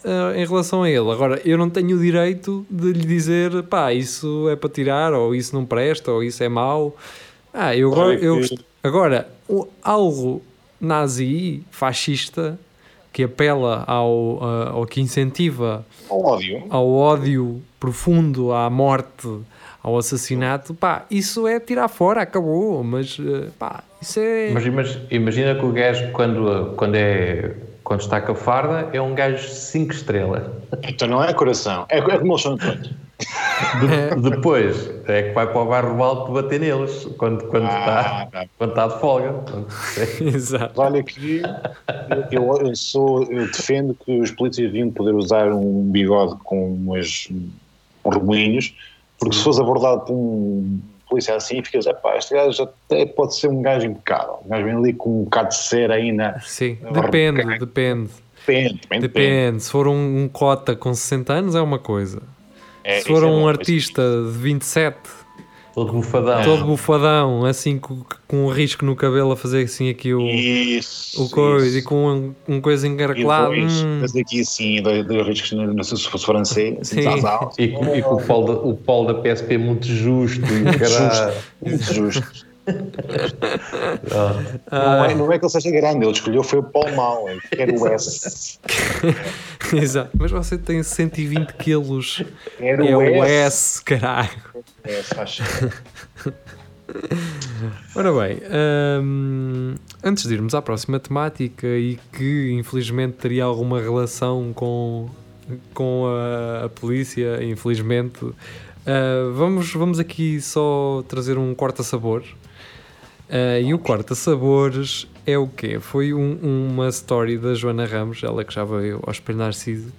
ah, em relação a ele. Agora, eu não tenho o direito de lhe dizer pá, isso é para tirar, ou isso não presta, ou isso é mau. Ah, eu, agora, eu agora algo nazi, fascista, que apela ao, ah, ao que incentiva Ao ódio. ao ódio profundo, à morte, ao assassinato, pá, isso é tirar fora, acabou, mas eh, pá, isso é. Mas imag- imagina que o gajo, quando, quando, é, quando está com a farda, é um gajo 5 estrelas. Então não é coração, é, é como eles são todos. De- depois é que vai para o bairro alto bater neles quando, quando, Ah, está, tá. quando está de folga. É- Exato. Olha que eu, eu- eu sou, eu defendo que os polícias deviam poder usar um bigode com umas com remoinhos, porque se fores abordado por um polícia assim, ficas, epá, este gajo até pode ser um gajo impecável. Um gajo vem ali com um bocado de cera ainda. Sim, depende, depende. Depende, depende. Depende. Se for um, um cota com 60 anos é uma coisa. É, Se for é um bom, artista de 27, todo bufadão. todo bufadão, assim com, com um risco no cabelo a fazer assim aqui o, Isso. o coisa isso. e com um, um coisa E encarcolado. depois, hum, mas aqui assim, dois, dois riscos, não sei se fosse francês, assim, Sim. Zazal, E, com- e com o polo, da, o polo da PSP muito justo. E o caralho. muito justo. Ah, Não, é, não é que ele seja grande, ele escolheu foi o Paul Mal, ele quer o S. Exato, mas você tem 120 quilos. Era É o o S. S, caralho. S, acho. Ora bem, hum, antes de irmos à próxima temática e que infelizmente teria alguma relação com, com a, a polícia, infelizmente, ah, vamos, vamos aqui só trazer um corta-sabor. Ah, e o corta-sabores é o quê? Foi um- uma story da Joana Ramos, ela que já veio ao Espelho Narciso,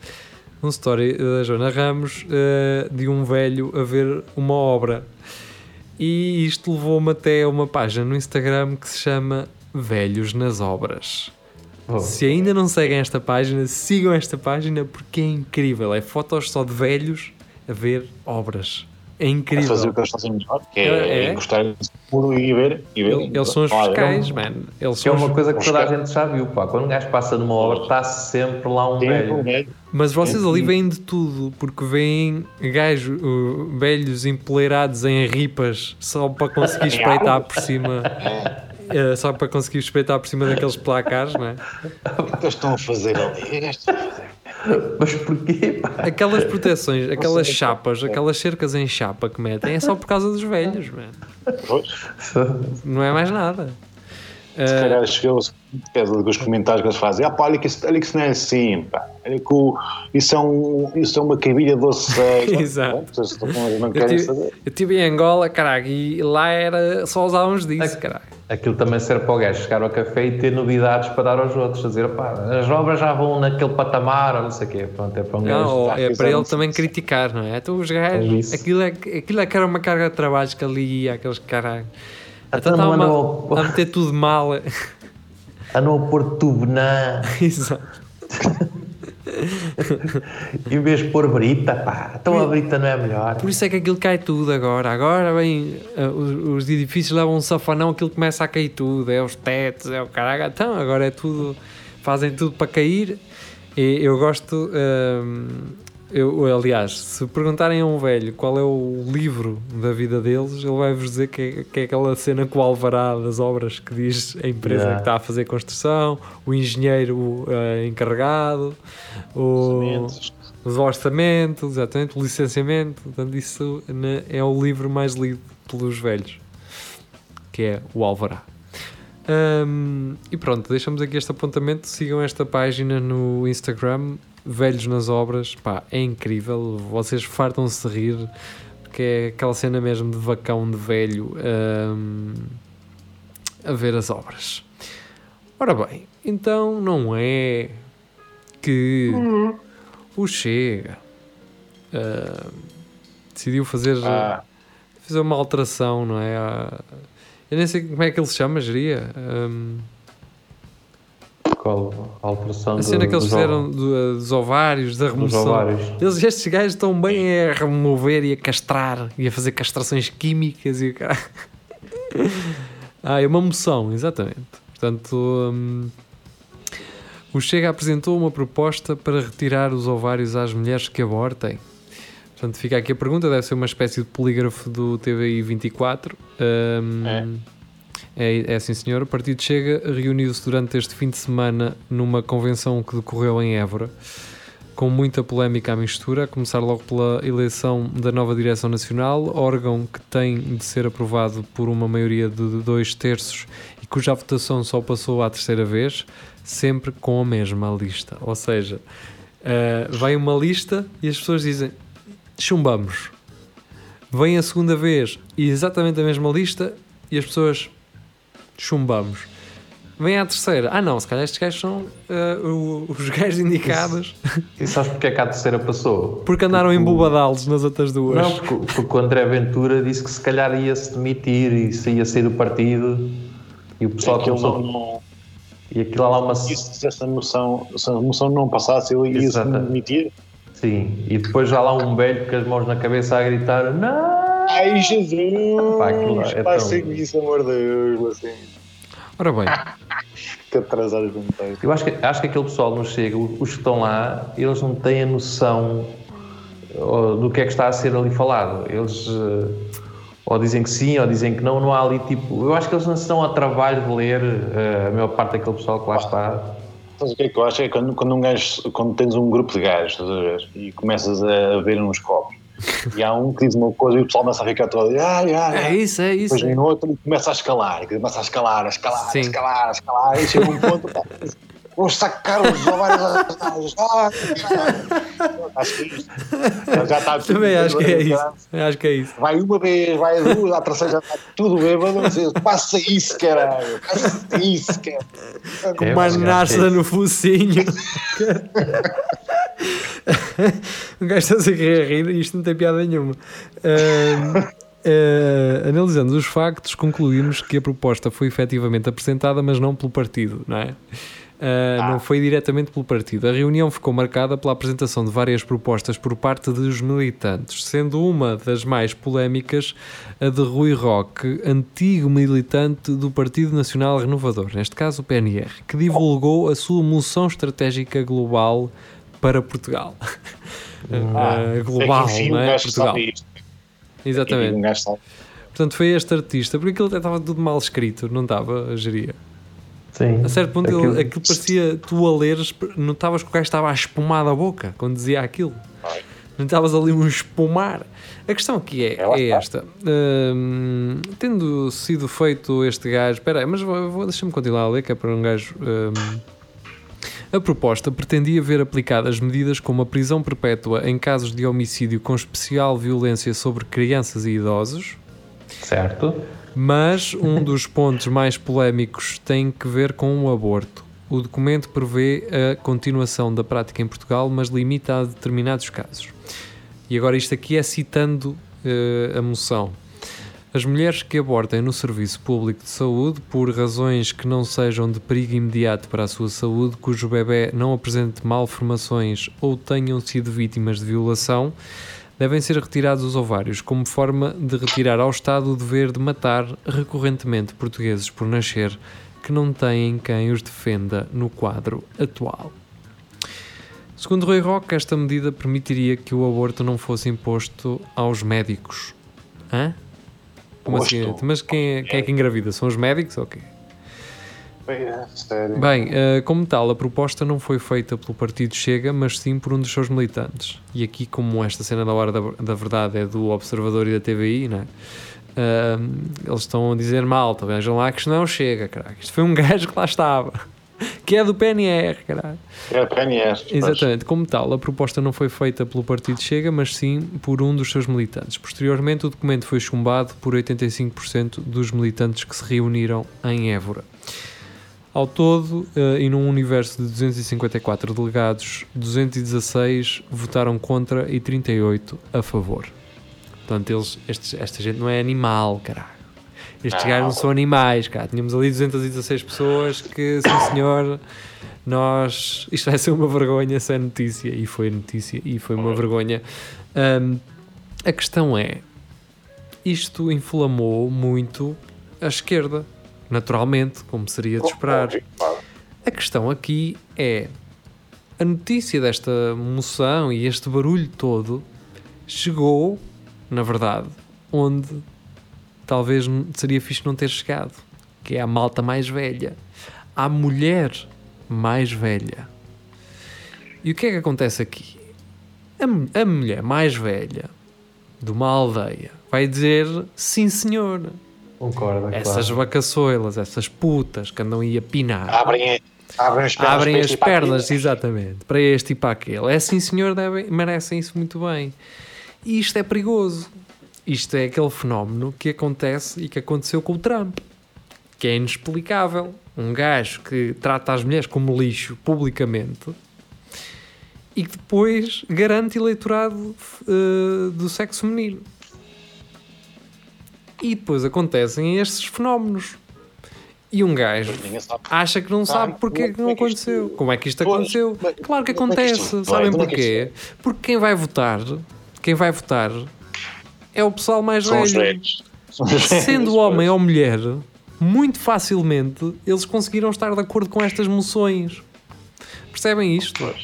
uma story da Joana Ramos eh, de um velho a ver uma obra. E isto levou-me até a uma página no Instagram que se chama Velhos nas Obras. Oh. Se ainda não seguem esta página, sigam esta página porque é incrível. É fotos só de velhos a ver obras. É incrível. fazer o que eles fazem melhor, que é, É, é. encostar e ver. E ver Eles são os fiscais, é um- man. Eles Que é são os- uma coisa que toda a Os gente já viu, pá. Quando um gajo passa numa obra, está sempre lá um velho. velho. Mas vocês Sim. ali veem de tudo, porque veem gajos uh, velhos empoleirados em ripas só para conseguir espreitar por cima. eh, só para conseguir espreitar por cima daqueles placares, não é? O que eles estão a fazer ali? O que eles estão a fazer? Mas porquê, pá? Aquelas proteções, aquelas sei. chapas, aquelas cercas em chapa que metem é só por causa dos velhos, man. Pois, não é mais nada. Se Eh, calhar causa dos comentários que eles fazem. Ah, pá, olha que isso, olha que isso não é assim, pá. Olha que o- isso, é um, isso é uma cabilha doce. Exato. Vocês não eu, tive, saber. eu tive em Angola, caralho, e lá era só usávamos disso, caralho. Aquilo também serve para o gajo chegar ao café e ter novidades para dar aos outros. Dizer, pá, as obras já vão naquele patamar ou não sei o quê. Pronto, é para um Não, gajo. ou é para ele também criticar, não é? Então os É gajos, isso. aquilo é, que- aquilo é que era uma carga de trabalhos que ali ia, aqueles caralho. Então Então, estava mano, a meter tudo mal. A pôr tubo na. Exato. Em vez de pôr brita, pá. Então a brita não é melhor. Por isso é que aquilo cai tudo agora. Agora vem ah, os, os edifícios levam um safanão, aquilo começa a cair tudo. É os tetos, é o caralho. Então agora é tudo, fazem tudo para cair. E eu gosto. hum, eu, aliás, se perguntarem a um velho qual é o livro da vida deles, ele vai-vos dizer que é, que é aquela cena com o alvará das obras que diz a empresa Yeah. que está a fazer construção, o engenheiro ah, encarregado, o, os orçamentos, exatamente, o licenciamento. Portanto, isso né, é o livro mais lido pelos velhos, que é o Alvará. Hum, e pronto, deixamos aqui este apontamento. Sigam esta página no Instagram, Velhos nas Obras. Pá, é incrível, vocês fartam-se de rir, porque é aquela cena mesmo de vacão de velho hum, a ver as obras. Ora bem, então não é que o Chega ah, decidiu fazer, Ah, fazer uma alteração, não é? Ah, eu nem sei como é que ele se chama, geria. Ahm, Qual a alteração a do- cena que eles fizeram do- dos ovários, da remoção. ovários. Eles, estes gajos estão bem a remover e a castrar e a fazer castrações químicas e o cara. ah, é uma moção, exatamente. Portanto, hum, o Chega apresentou uma proposta para retirar os ovários às mulheres que abortem. Portanto, fica aqui a pergunta: deve ser uma espécie de polígrafo do TVI 24. Hum, É. É, é sim, senhor. O Partido Chega reuniu-se durante este fim de semana numa convenção que decorreu em Évora, com muita polémica à mistura, a começar logo pela eleição da nova Direção Nacional, órgão que tem de ser aprovado por uma maioria de dois terços e cuja votação só passou à terceira vez, sempre com a mesma lista. Ou seja, eh, vai uma lista e as pessoas dizem chumbamos. Vem a segunda vez e exatamente a mesma lista e as pessoas chumbamos. Vem à terceira. Ah não, se calhar estes gajos são o- os gajos indicados E sabes porque é que a terceira passou? porque andaram em bobadalos nas outras duas. Não, porque, porque o André Ventura disse que se calhar ia-se demitir e se ia sair do partido e o pessoal aquilo começou... não, não, E aquilo há lá uma... se essa moção, se a moção não passasse, ele ia se demitir. Sim, e depois há lá um velho com as mãos na cabeça a gritar Não! Ai, Jesus! Pá, aquilo é Pá, tão- que isso, amor de Deus, assim, Ora bem, que atrasar os comentários. Eu acho que, acho que aquele pessoal não chega, os que estão lá, eles não têm a noção do que é que está a ser ali falado. Eles eh, ou dizem que sim, ou dizem que não, não há ali tipo. Eu acho que eles não se dão a trabalho de ler eh, a maior parte daquele pessoal que lá está. Sabes o que é que eu acho? É quando, quando, um gajo, quando tens um grupo de gajos, estás a ver? E começas a ver uns copos. E há um que diz uma coisa e o pessoal começa a ficar todo. Ai, ai, é ai. isso, é isso. Depois vem outro e começa a escalar, começa a escalar, a escalar, Sim. a escalar, a escalar, e chega um ponto. Vou sacar os ovários. Ah, acho que é. Já está tudo Também acho que é isso. Acho que é isso. Vai uma vez, vai duas, a terceira já está tudo. Vocês, Passa isso, caralho. Passa isso, caralho. É, Uma é nasça isso. no focinho. o gajo está-se a querer rir e isto não tem piada nenhuma. Ahm, ah, analisando os factos, concluímos que a proposta foi efetivamente apresentada, mas não pelo partido, não é? Ah, Não foi diretamente pelo partido. A reunião ficou marcada pela apresentação de várias propostas por parte dos militantes, sendo uma das mais polémicas a de Rui Roque, antigo militante do Partido Nacional Renovador, neste caso o PNR, que divulgou a sua moção estratégica global para Portugal. Ah, global, é não um é? Portugal. Exatamente. Um gajo sabe. Portanto, foi este artista, porque aquilo até estava tudo mal escrito, não estava a gerir. Sim. A certo ponto, Aquilo- ele, aquilo parecia, tu a leres, notavas que o gajo estava a espumar da boca quando dizia aquilo. Não estavas ali um espumar. A questão aqui é, É é esta. Hum, tendo sido feito este gajo. Espera aí, mas vou, vou- deixa-me continuar a ler, que é para um gajo. hum, a proposta pretendia ver aplicadas medidas como a prisão perpétua em casos de homicídio com especial violência sobre crianças e idosos, Certo. Mas um dos pontos mais polémicos tem que ver com o aborto. O documento prevê a continuação da prática em Portugal, mas limita a determinados casos. E agora isto aqui é citando eh, a moção. As mulheres que abortem no Serviço Público de Saúde por razões que não sejam de perigo imediato para a sua saúde, cujo bebê não apresente malformações ou tenham sido vítimas de violação, devem ser retirados os ovários como forma de retirar ao Estado o dever de matar recorrentemente portugueses por nascer que não têm quem os defenda no quadro atual. Segundo Rui Roque, esta medida permitiria que o aborto não fosse imposto aos médicos. Hã? Como assim? Mas quem é, quem é que engravida? São os médicos ou quê? É, sério. Bem, eh, como tal, a proposta não foi feita pelo Partido Chega, mas sim por um dos seus militantes. E aqui, como esta cena da Hora da, da Verdade é do Observador e da TVI, né? eh, eles estão a dizer malta, vejam lá que isto não chega, caralho. Isto foi um gajo que lá estava, que é do PNR, caralho. É PNS. pois. Exatamente, como tal, a proposta não foi feita pelo Partido Chega, mas sim por um dos seus militantes. Posteriormente, o documento foi chumbado por 85% dos militantes que se reuniram em Évora. Ao todo, eh, e num universo de 254 delegados, 216 votaram contra e 38 a favor. Portanto, eles, estes- esta gente não é animal, caralho. Estes gajos não são animais, cara. Tínhamos ali 216 pessoas que, sim senhor, nós. Isto vai ser uma vergonha se é notícia. E foi notícia e foi uma vergonha. Ahm, a questão é: isto inflamou muito a esquerda, naturalmente, como seria de esperar. A questão aqui é a notícia desta moção e este barulho todo chegou, na verdade, onde talvez seria fixe não ter chegado, que é a malta mais velha, a mulher mais velha. E o que é que acontece aqui? A, a mulher mais velha de uma aldeia vai dizer sim senhor, Concordo. essas claro. vacaçoilas, essas putas que andam aí a pinar Abrem, abrem as pernas. abrem para as este e para pernas, aquilo. exatamente, para este e para aquele. É sim, senhor, devem, merecem isso muito bem. E isto é perigoso. Isto é aquele fenómeno que acontece e que aconteceu com o Trump, que é inexplicável. Um gajo que trata as mulheres como lixo publicamente e que depois garante eleitorado eh, do sexo feminino. E depois acontecem estes fenómenos. E um gajo sabe. acha que não sabe Ah, porque é que não é aconteceu. Como é que isto aconteceu? mas- Claro que é acontece. Sabem é porquê? Porque quem vai votar, quem vai votar é o pessoal mais velho. Sendo homem ou mulher, muito facilmente eles conseguiram estar de acordo com estas moções. Percebem isto?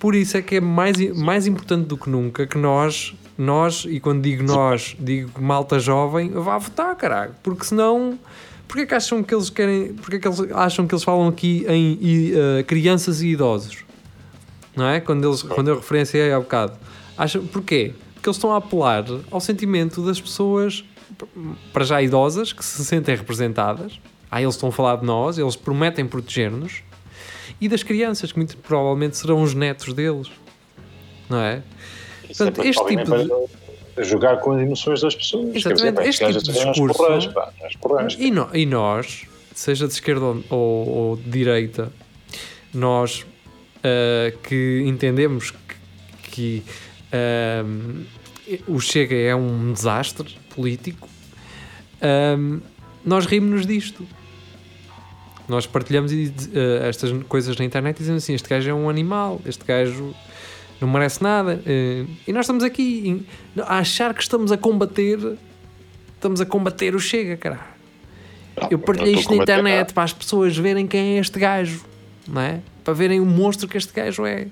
Por isso é que é mais, mais importante do que nunca que nós, nós, e quando digo nós, digo malta jovem, vá votar, caralho. Porque senão, porque que acham que eles querem, porque que eles acham que eles falam aqui em e, eh, crianças e idosos? Não é? Quando, eles, quando eu referenciei há bocado. Acham, porquê? Porque eles estão a apelar ao sentimento das pessoas, para já idosas, que se sentem representadas. Aí eles estão a falar de nós, eles prometem proteger-nos. e das crianças, que muito provavelmente serão os netos deles. Não é? É Portanto, para- este tipo de- jogar com as emoções das pessoas. Exatamente, dizer, este tipo de discurso- pá. E, no- e nós, seja de esquerda ou, ou- de direita, nós ah, que entendemos que, que, ahm, o Chega é um desastre político, ahm, nós rimos-nos disto. Nós partilhamos e, estas coisas na internet dizendo assim: este gajo é um animal, este gajo não merece nada. eh, e nós estamos aqui a achar que estamos a combater, estamos a combater o Chega, caralho. Eu partilhei isto na internet nada. para as pessoas verem quem é este gajo, não é? Para verem o monstro que este gajo é.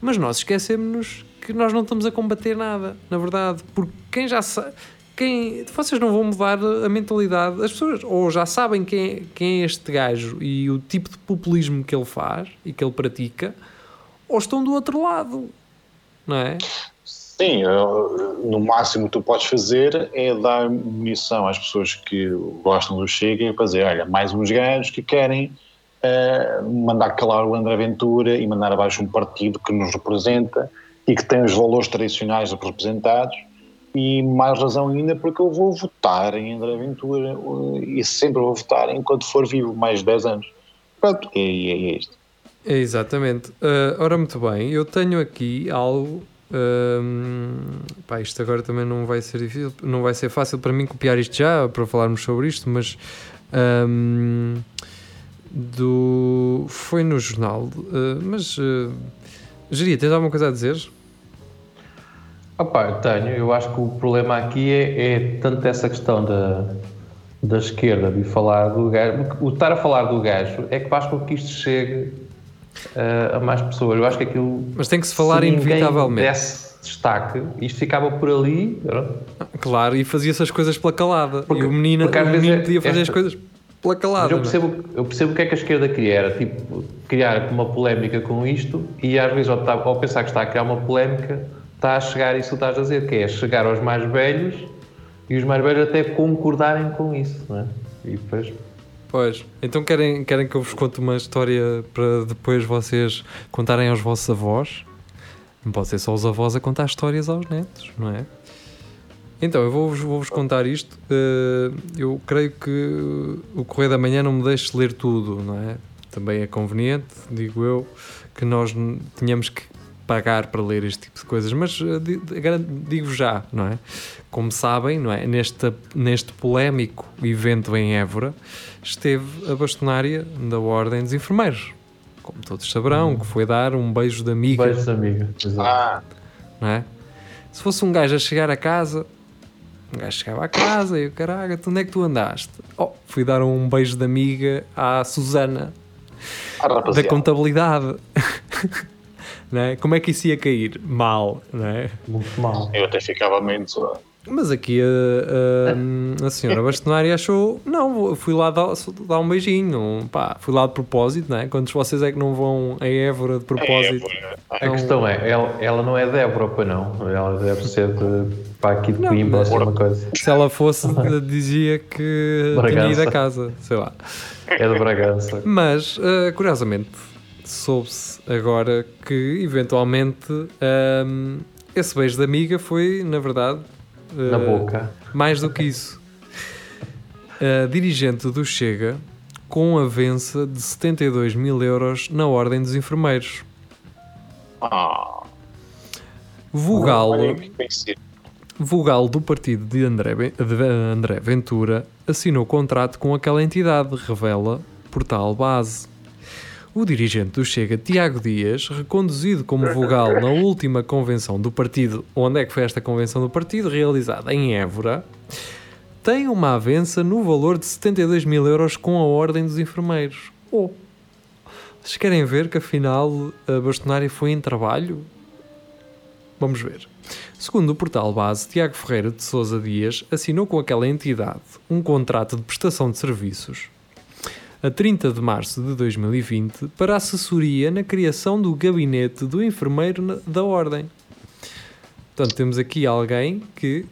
Mas nós esquecemos-nos que nós não estamos a combater nada, na verdade, porque quem já sabe. Quem, vocês não vão mudar a mentalidade. As pessoas ou já sabem quem é, quem é este gajo e o tipo de populismo que ele faz e que ele pratica, ou estão do outro lado, não é? Sim, no máximo que tu podes fazer é dar munição às pessoas que gostam do Chega para dizer, olha, mais uns gajos que querem eh, mandar calar o André Ventura e mandar abaixo um partido que nos representa e que tem os valores tradicionais representados e mais razão ainda porque eu vou votar em André Ventura eh, e sempre vou votar enquanto for vivo, mais de 10 anos. Pronto, é, é, é isto. Exatamente. Ah, ora, muito bem, eu tenho aqui algo. ahm, pá, isto agora também não vai ser difícil, não vai ser fácil para mim copiar isto já para falarmos sobre isto, mas ahm, do foi no jornal, ah, mas uh, tens alguma coisa a dizer? Opa, tenho. Eu acho que o problema aqui é, é tanto essa questão da, da esquerda de falar do gajo. O estar a falar do gajo é que faz com que isto chegue eh, a mais pessoas. Eu acho que aquilo. Mas tem que se falar se inevitavelmente. desse destaque, isto ficava por ali. Claro, e fazia-se as coisas pela calada. Porque- e o menino, porque o menino é- podia fazer as esta- coisas pela calada. Mas eu é? percebo, eu percebo o que é que a esquerda queria, era tipo criar uma polémica com isto e às vezes ao, ao pensar que está a criar uma polémica está a chegar isso que estás a dizer, que é chegar aos mais velhos e os mais velhos até concordarem com isso, não é? E depois, Pois, então querem, querem que eu vos conte uma história para depois vocês contarem aos vossos avós? Não pode ser só os avós a contar histórias aos netos, não é? Então, eu vou-vos vou-vos contar isto. Eh, eu creio que o Correio da Manhã não me deixe ler tudo, não é? Também é conveniente, digo eu, que nós tenhamos que pagar para ler este tipo de coisas, mas eh, digo já, não é? Como sabem, não é? Neste, neste polémico evento em Évora, esteve a bastonária da Ordem dos Enfermeiros. Como todos saberão, que foi dar um beijo de amiga, beijos amiga. Exato. Ah, não é? Se fosse um gajo a chegar a casa, um gajo chegava a casa e o caralho, tu onde é que tu andaste? Oh, fui dar um beijo de amiga à Susana, ah, da contabilidade. não é? Como é que isso ia cair? Mal, não é? Muito mal. Eu até ficava meio desolado. Mas aqui a, a, a senhora bastonária achou, não, fui lá dar, dar um beijinho, pá, fui lá de propósito, não é? Quantos de vocês é que não vão a Évora de propósito? A questão é, ela, ela não é de Évora, pois não? Ela deve ser de, para aqui de Não, Coimbra, mas- assim uma coisa. Se ela fosse, dizia que tinha ido Bragança. a casa, sei lá. É de Bragança. Mas, eh, curiosamente, soube-se agora que, eventualmente, ehm, esse beijo de amiga foi, na verdade, eh, Na boca. mais do que isso. A dirigente do Chega com avença de 72 mil euros na Ordem dos Enfermeiros. Ah, Vogal, vogal do partido de André, de André Ventura assinou contrato com aquela entidade, revela Portal Base. O dirigente do Chega, Tiago Dias, reconduzido como vogal na última convenção do partido, onde é que foi esta convenção do partido, realizada em Évora, tem uma avença no valor de 72 mil euros com a Ordem dos Enfermeiros. Oh, vocês querem ver que afinal a bastonária foi em trabalho? Vamos ver. Segundo o portal base, Tiago Ferreira de Sousa Dias assinou com aquela entidade um contrato de prestação de serviços a 30 de março de 2020 para assessoria na criação do gabinete do enfermeiro da Ordem. Portanto, temos aqui alguém que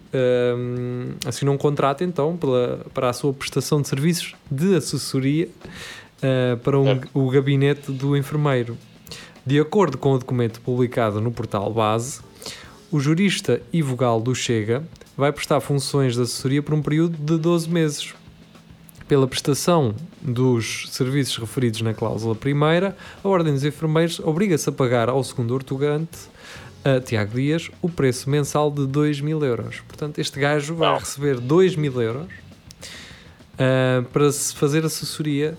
hum, assinou um contrato então pela, para a sua prestação de serviços de assessoria uh, para um, o gabinete do enfermeiro. De acordo com o documento publicado no portal Base, o jurista e vogal do Chega vai prestar funções de assessoria por um período de 12 meses. Pela prestação dos serviços referidos na cláusula primeira, a Ordem dos Enfermeiros obriga-se a pagar ao segundo ortogante, a Tiago Dias, o preço mensal de 2 mil euros. Portanto, este gajo vai receber 2 mil euros uh, para se fazer assessoria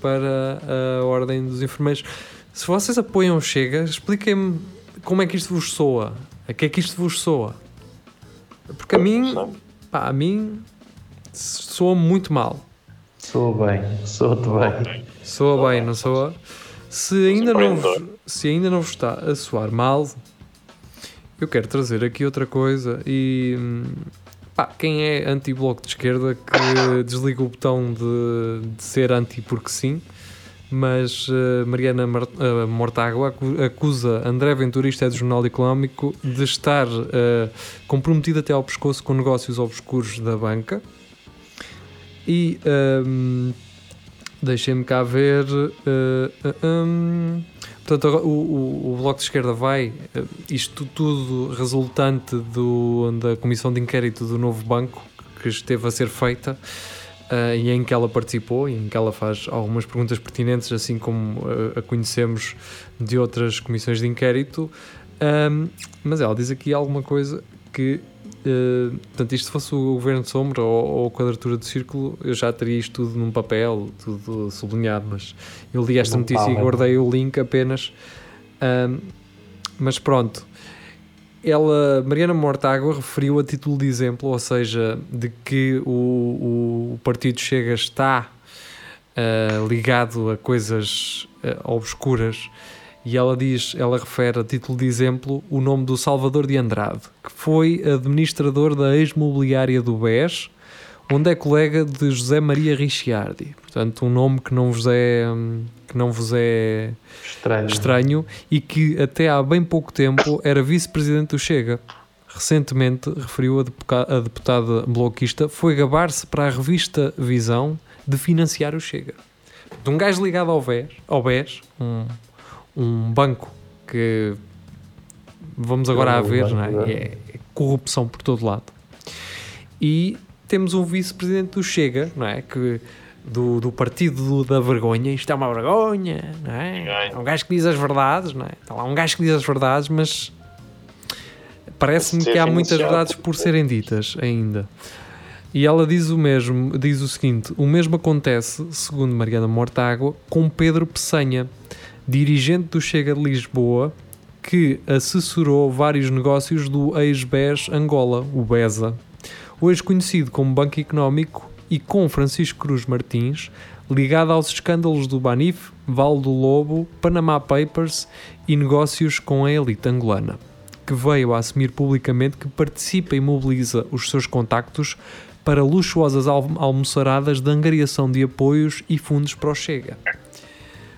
para a Ordem dos Enfermeiros. Se vocês apoiam Chega, expliquem-me como é que isto vos soa. A que é que isto vos soa? Porque a mim, pá, a mim soa muito mal. Soa bem, soa-te bem. Soa bem, não soa? Se ainda não, vos, se ainda não vos está a soar mal, eu quero trazer aqui outra coisa e pá, quem é anti-bloco de esquerda que desliga o botão de, de ser anti porque sim mas uh, Mariana Mar uh, Mortágua acusa André Ventura, isto é do Jornal Económico, de estar uh, comprometido até ao pescoço com negócios obscuros da banca. E um, ehm, deixem-me cá ver. Um, portanto, o, o, o, Bloco de Esquerda vai, isto tudo resultante do, da comissão de inquérito do novo banco que esteve a ser feita uh, e em que ela participou e em que ela faz algumas perguntas pertinentes, assim como uh, a conhecemos de outras comissões de inquérito. Um, mas ela diz aqui alguma coisa que, uh, portanto, isto fosse o governo de sombra ou, ou a quadratura do círculo, eu já teria isto tudo num papel, tudo sublinhado. Mas eu li esta notícia e guardei o link apenas. Mas pronto, ela, Mariana Mortágua referiu a título de exemplo, ou seja, de que o, o Partido Chega está uh, ligado a coisas uh, obscuras e ela diz, ela refere a título de exemplo o nome do Salvador de Andrade, que foi administrador da ex-mobiliária do BES, onde é colega de José Maria Ricciardi. Portanto, um nome que não vos é que não vos é estranho, estranho e que até há bem pouco tempo era vice-presidente do Chega. Recentemente, referiu a, deputada bloquista, foi gabar-se para a revista Visão de financiar o Chega. De um gajo ligado ao BES, ao BES um, um banco que vamos agora a ver, não é? é? é corrupção por todo lado. E temos um vice-presidente do Chega, não é? Que do, do partido da vergonha, isto é uma vergonha, não é? É um gajo que diz as verdades, não é? Está lá um gajo que diz as verdades, mas parece-me que há muitas verdades por serem ditas ainda. E ela diz o mesmo, diz o seguinte: o mesmo acontece, segundo Mariana Mortágua, com Pedro Peçanha, dirigente do Chega de Lisboa, que assessorou vários negócios do ex-BES Angola, o BESA, hoje conhecido como Banco Económico e com Francisco Cruz Martins, ligado aos escândalos do Banif, Val do Lobo, Panama Papers e negócios com a elite angolana, que veio a assumir publicamente que participa e mobiliza os seus contactos para luxuosas almoçaradas de angariação de apoios e fundos para o Chega.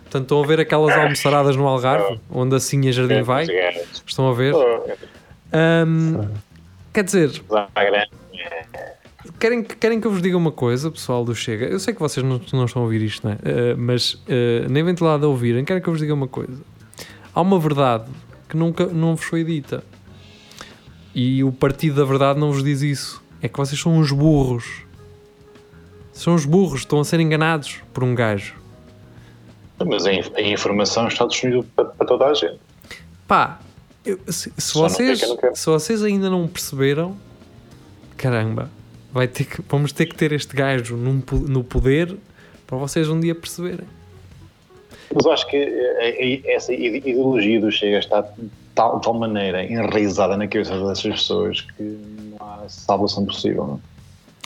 Portanto, estão a ver aquelas almoçaradas no Algarve, onde assim a Jardim vai? Estão a ver? Um, quer dizer, Querem, querem que eu vos diga uma coisa, pessoal do Chega? Eu sei que vocês não, não estão a ouvir isto, não é? Uh, mas uh, nem ventilado a ouvirem, querem que eu vos diga uma coisa. Há uma verdade que nunca não vos foi dita. E o partido da verdade não vos diz isso. É que vocês são uns burros. São uns burros, estão a ser enganados por um gajo. Mas a, a informação está disponível para, para, toda a gente. Pá, eu, se, se vocês, se vocês ainda não perceberam, caramba, vai ter que, vamos ter que ter este gajo num, no poder para vocês um dia perceberem. Mas eu acho que eh, eh, essa ideologia do Chega está de tal, de tal maneira enraizada na cabeça dessas pessoas que não há salvação possível. Não? É?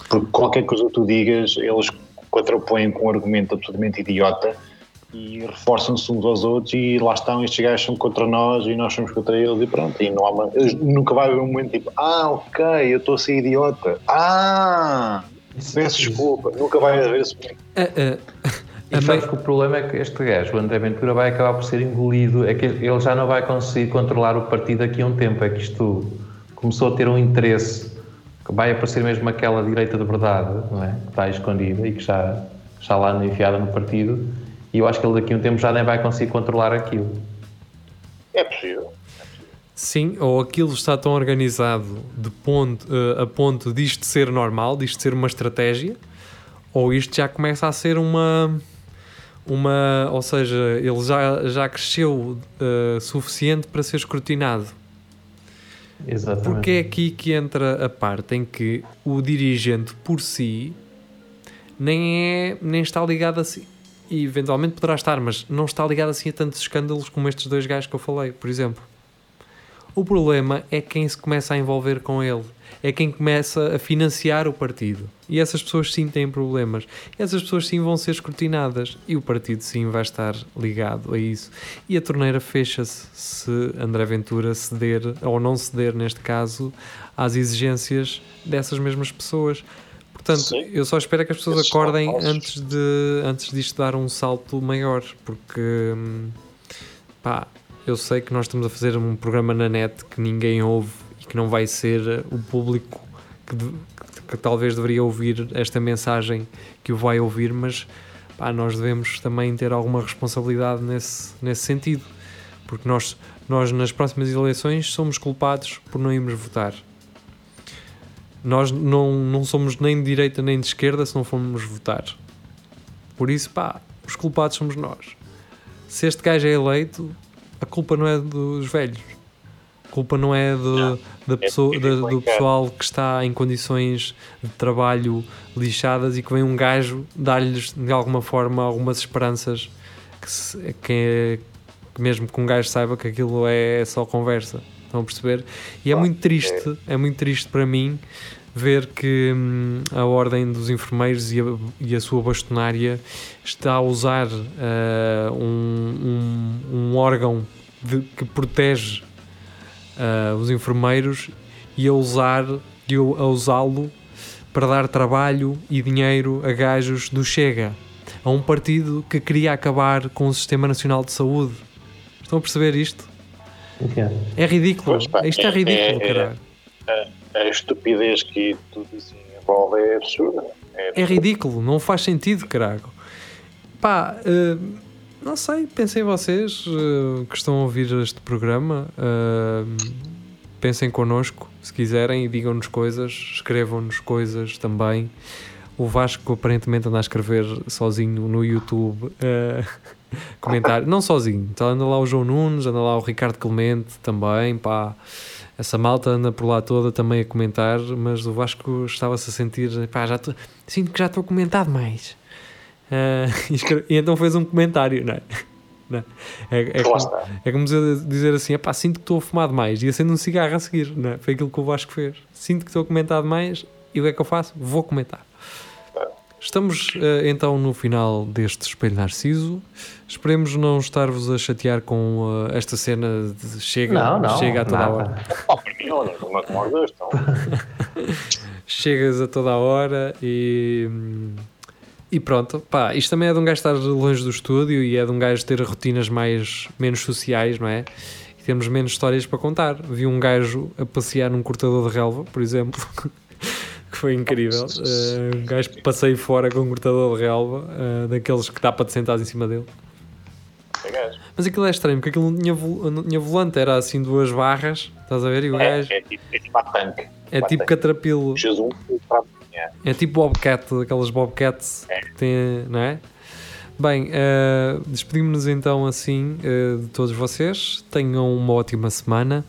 Porque qualquer coisa que tu digas, eles contrapõem com um argumento absolutamente idiota e reforçam-se uns aos outros e lá estão, estes gajos são contra nós e nós somos contra eles e pronto, e não há uma, nunca vai haver um momento tipo, ah, ok, eu estou a ser idiota, ah, peço desculpa, nunca vai haver esse momento. Uh, uh. E sabes que o problema é que este gajo, o André Ventura, vai acabar por ser engolido, é que ele já não vai conseguir controlar o partido daqui a um tempo, é que isto começou a ter um interesse, que vai aparecer mesmo aquela direita de verdade, não é? que está escondida e que já, já lá enfiada no partido, E eu acho que ele daqui a um tempo já nem vai conseguir controlar aquilo. É possível. Sim, ou aquilo está tão organizado de ponto, uh, a ponto disto ser normal, disto ser uma estratégia, ou isto já começa a ser uma. uma ou seja, ele já, já cresceu uh, suficiente para ser escrutinado. Exatamente. Porque é aqui que entra a parte em que o dirigente por si nem, é, nem está ligado assim. E eventualmente poderá estar, mas não está ligado assim a tantos escândalos como estes dois gajos que eu falei, por exemplo. O problema é quem se começa a envolver com ele, é quem começa a financiar o partido. E essas pessoas sim têm problemas. Essas pessoas sim vão ser escrutinadas. E o partido sim vai estar ligado a isso. E a torneira fecha-se se André Ventura ceder, ou não ceder neste caso, às exigências dessas mesmas pessoas. Portanto, Sim. eu só espero que as pessoas Esses acordem antes, de, antes disto dar um salto maior, porque hum, pá, eu sei que nós estamos a fazer um programa na net que ninguém ouve e que não vai ser o público que, de- que- que talvez deveria ouvir esta mensagem que o vai ouvir, mas pá, nós devemos também ter alguma responsabilidade nesse, nesse sentido, porque nós, nós nas próximas eleições somos culpados por não irmos votar. Nós não, não somos nem de direita nem de esquerda se não formos votar. Por isso, pá, os culpados somos nós. Se este gajo é eleito, a culpa não é dos velhos. A culpa não é do, Não. da pessoa, é da- do pessoal que está em condições de trabalho lixadas e que vem um gajo dar-lhes de alguma forma algumas esperanças que, se- que, é- que mesmo que um gajo saiba que aquilo é só conversa. Estão a perceber? E é muito triste, é muito triste para mim ver que hum, a Ordem dos Enfermeiros e a, e a sua bastonária está a usar ah, um, um, um órgão de- que protege ah, os enfermeiros e a usar e a usá-lo para dar trabalho e dinheiro a gajos do Chega, a um partido que queria acabar com o Sistema Nacional de Saúde. Estão a perceber isto? É ridículo. Pois pá, Isto é é- ridículo, é- é- caralho. A estupidez que tudo isso envolve é absurda. É, É ridículo, não faz sentido, caralho. Pá, eh, não sei, pensem vocês eh, que estão a ouvir este programa, eh, pensem connosco, se quiserem, e digam-nos coisas, escrevam-nos coisas também. O Vasco aparentemente anda a escrever sozinho no YouTube. eh, comentário, não sozinho, tá, anda lá o João Nunes, anda lá o Ricardo Clemente também, pá. Essa malta anda por lá toda também a comentar, mas o Vasco estava-se a sentir, pá, já tô, sinto que já estou a comentar demais. Ah, e, escre- e então fez um comentário, não é? Não é? É, é como, é como dizer- dizer assim: pá, sinto que estou a fumar demais e acendo um cigarro a seguir, não é? Foi aquilo que o Vasco fez. Sinto que estou a comentar demais e o que é que eu faço? Vou comentar. Estamos eh, então no final deste Espelho Narciso. Esperemos não estar-vos a chatear com eh, esta cena de chega, Não, não. chega a toda a nada. hora. Nós dois estão. chegas a toda a hora e, e pronto. Pá, isto também é de um gajo estar longe do estúdio e é de um gajo ter rotinas mais, menos sociais, não é? E temos menos histórias para contar. Vi um gajo a passear num cortador de relva, por exemplo, que foi incrível. Eh, um gajo que passei fora com um cortador de relva, eh, daqueles que dá para te sentares em cima dele. É. Mas aquilo é estranho, porque aquilo não tinha, não tinha volante, era assim duas barras, estás a ver? E o É, gajo é tipo, é tipo a tanque. é tipo catrapilo. Amanhã. É tipo Bobcat, aquelas Bobcats É. que tem, não é? Bem, eh, despedimos-nos então assim eh, de todos vocês. Tenham uma ótima semana.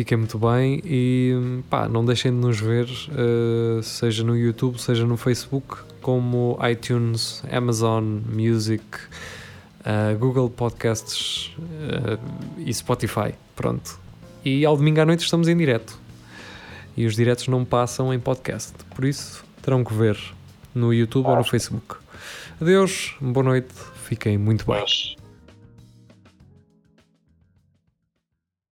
Fiquem muito bem e pá, não deixem de nos ver, eh, seja no YouTube, seja no Facebook, como iTunes, Amazon Music, eh, Google Podcasts eh, e Spotify. Pronto. E ao domingo à noite estamos em direto e os diretos não passam em podcast. Por isso, terão que ver no YouTube ou no Facebook. Adeus, boa noite, fiquem muito bem.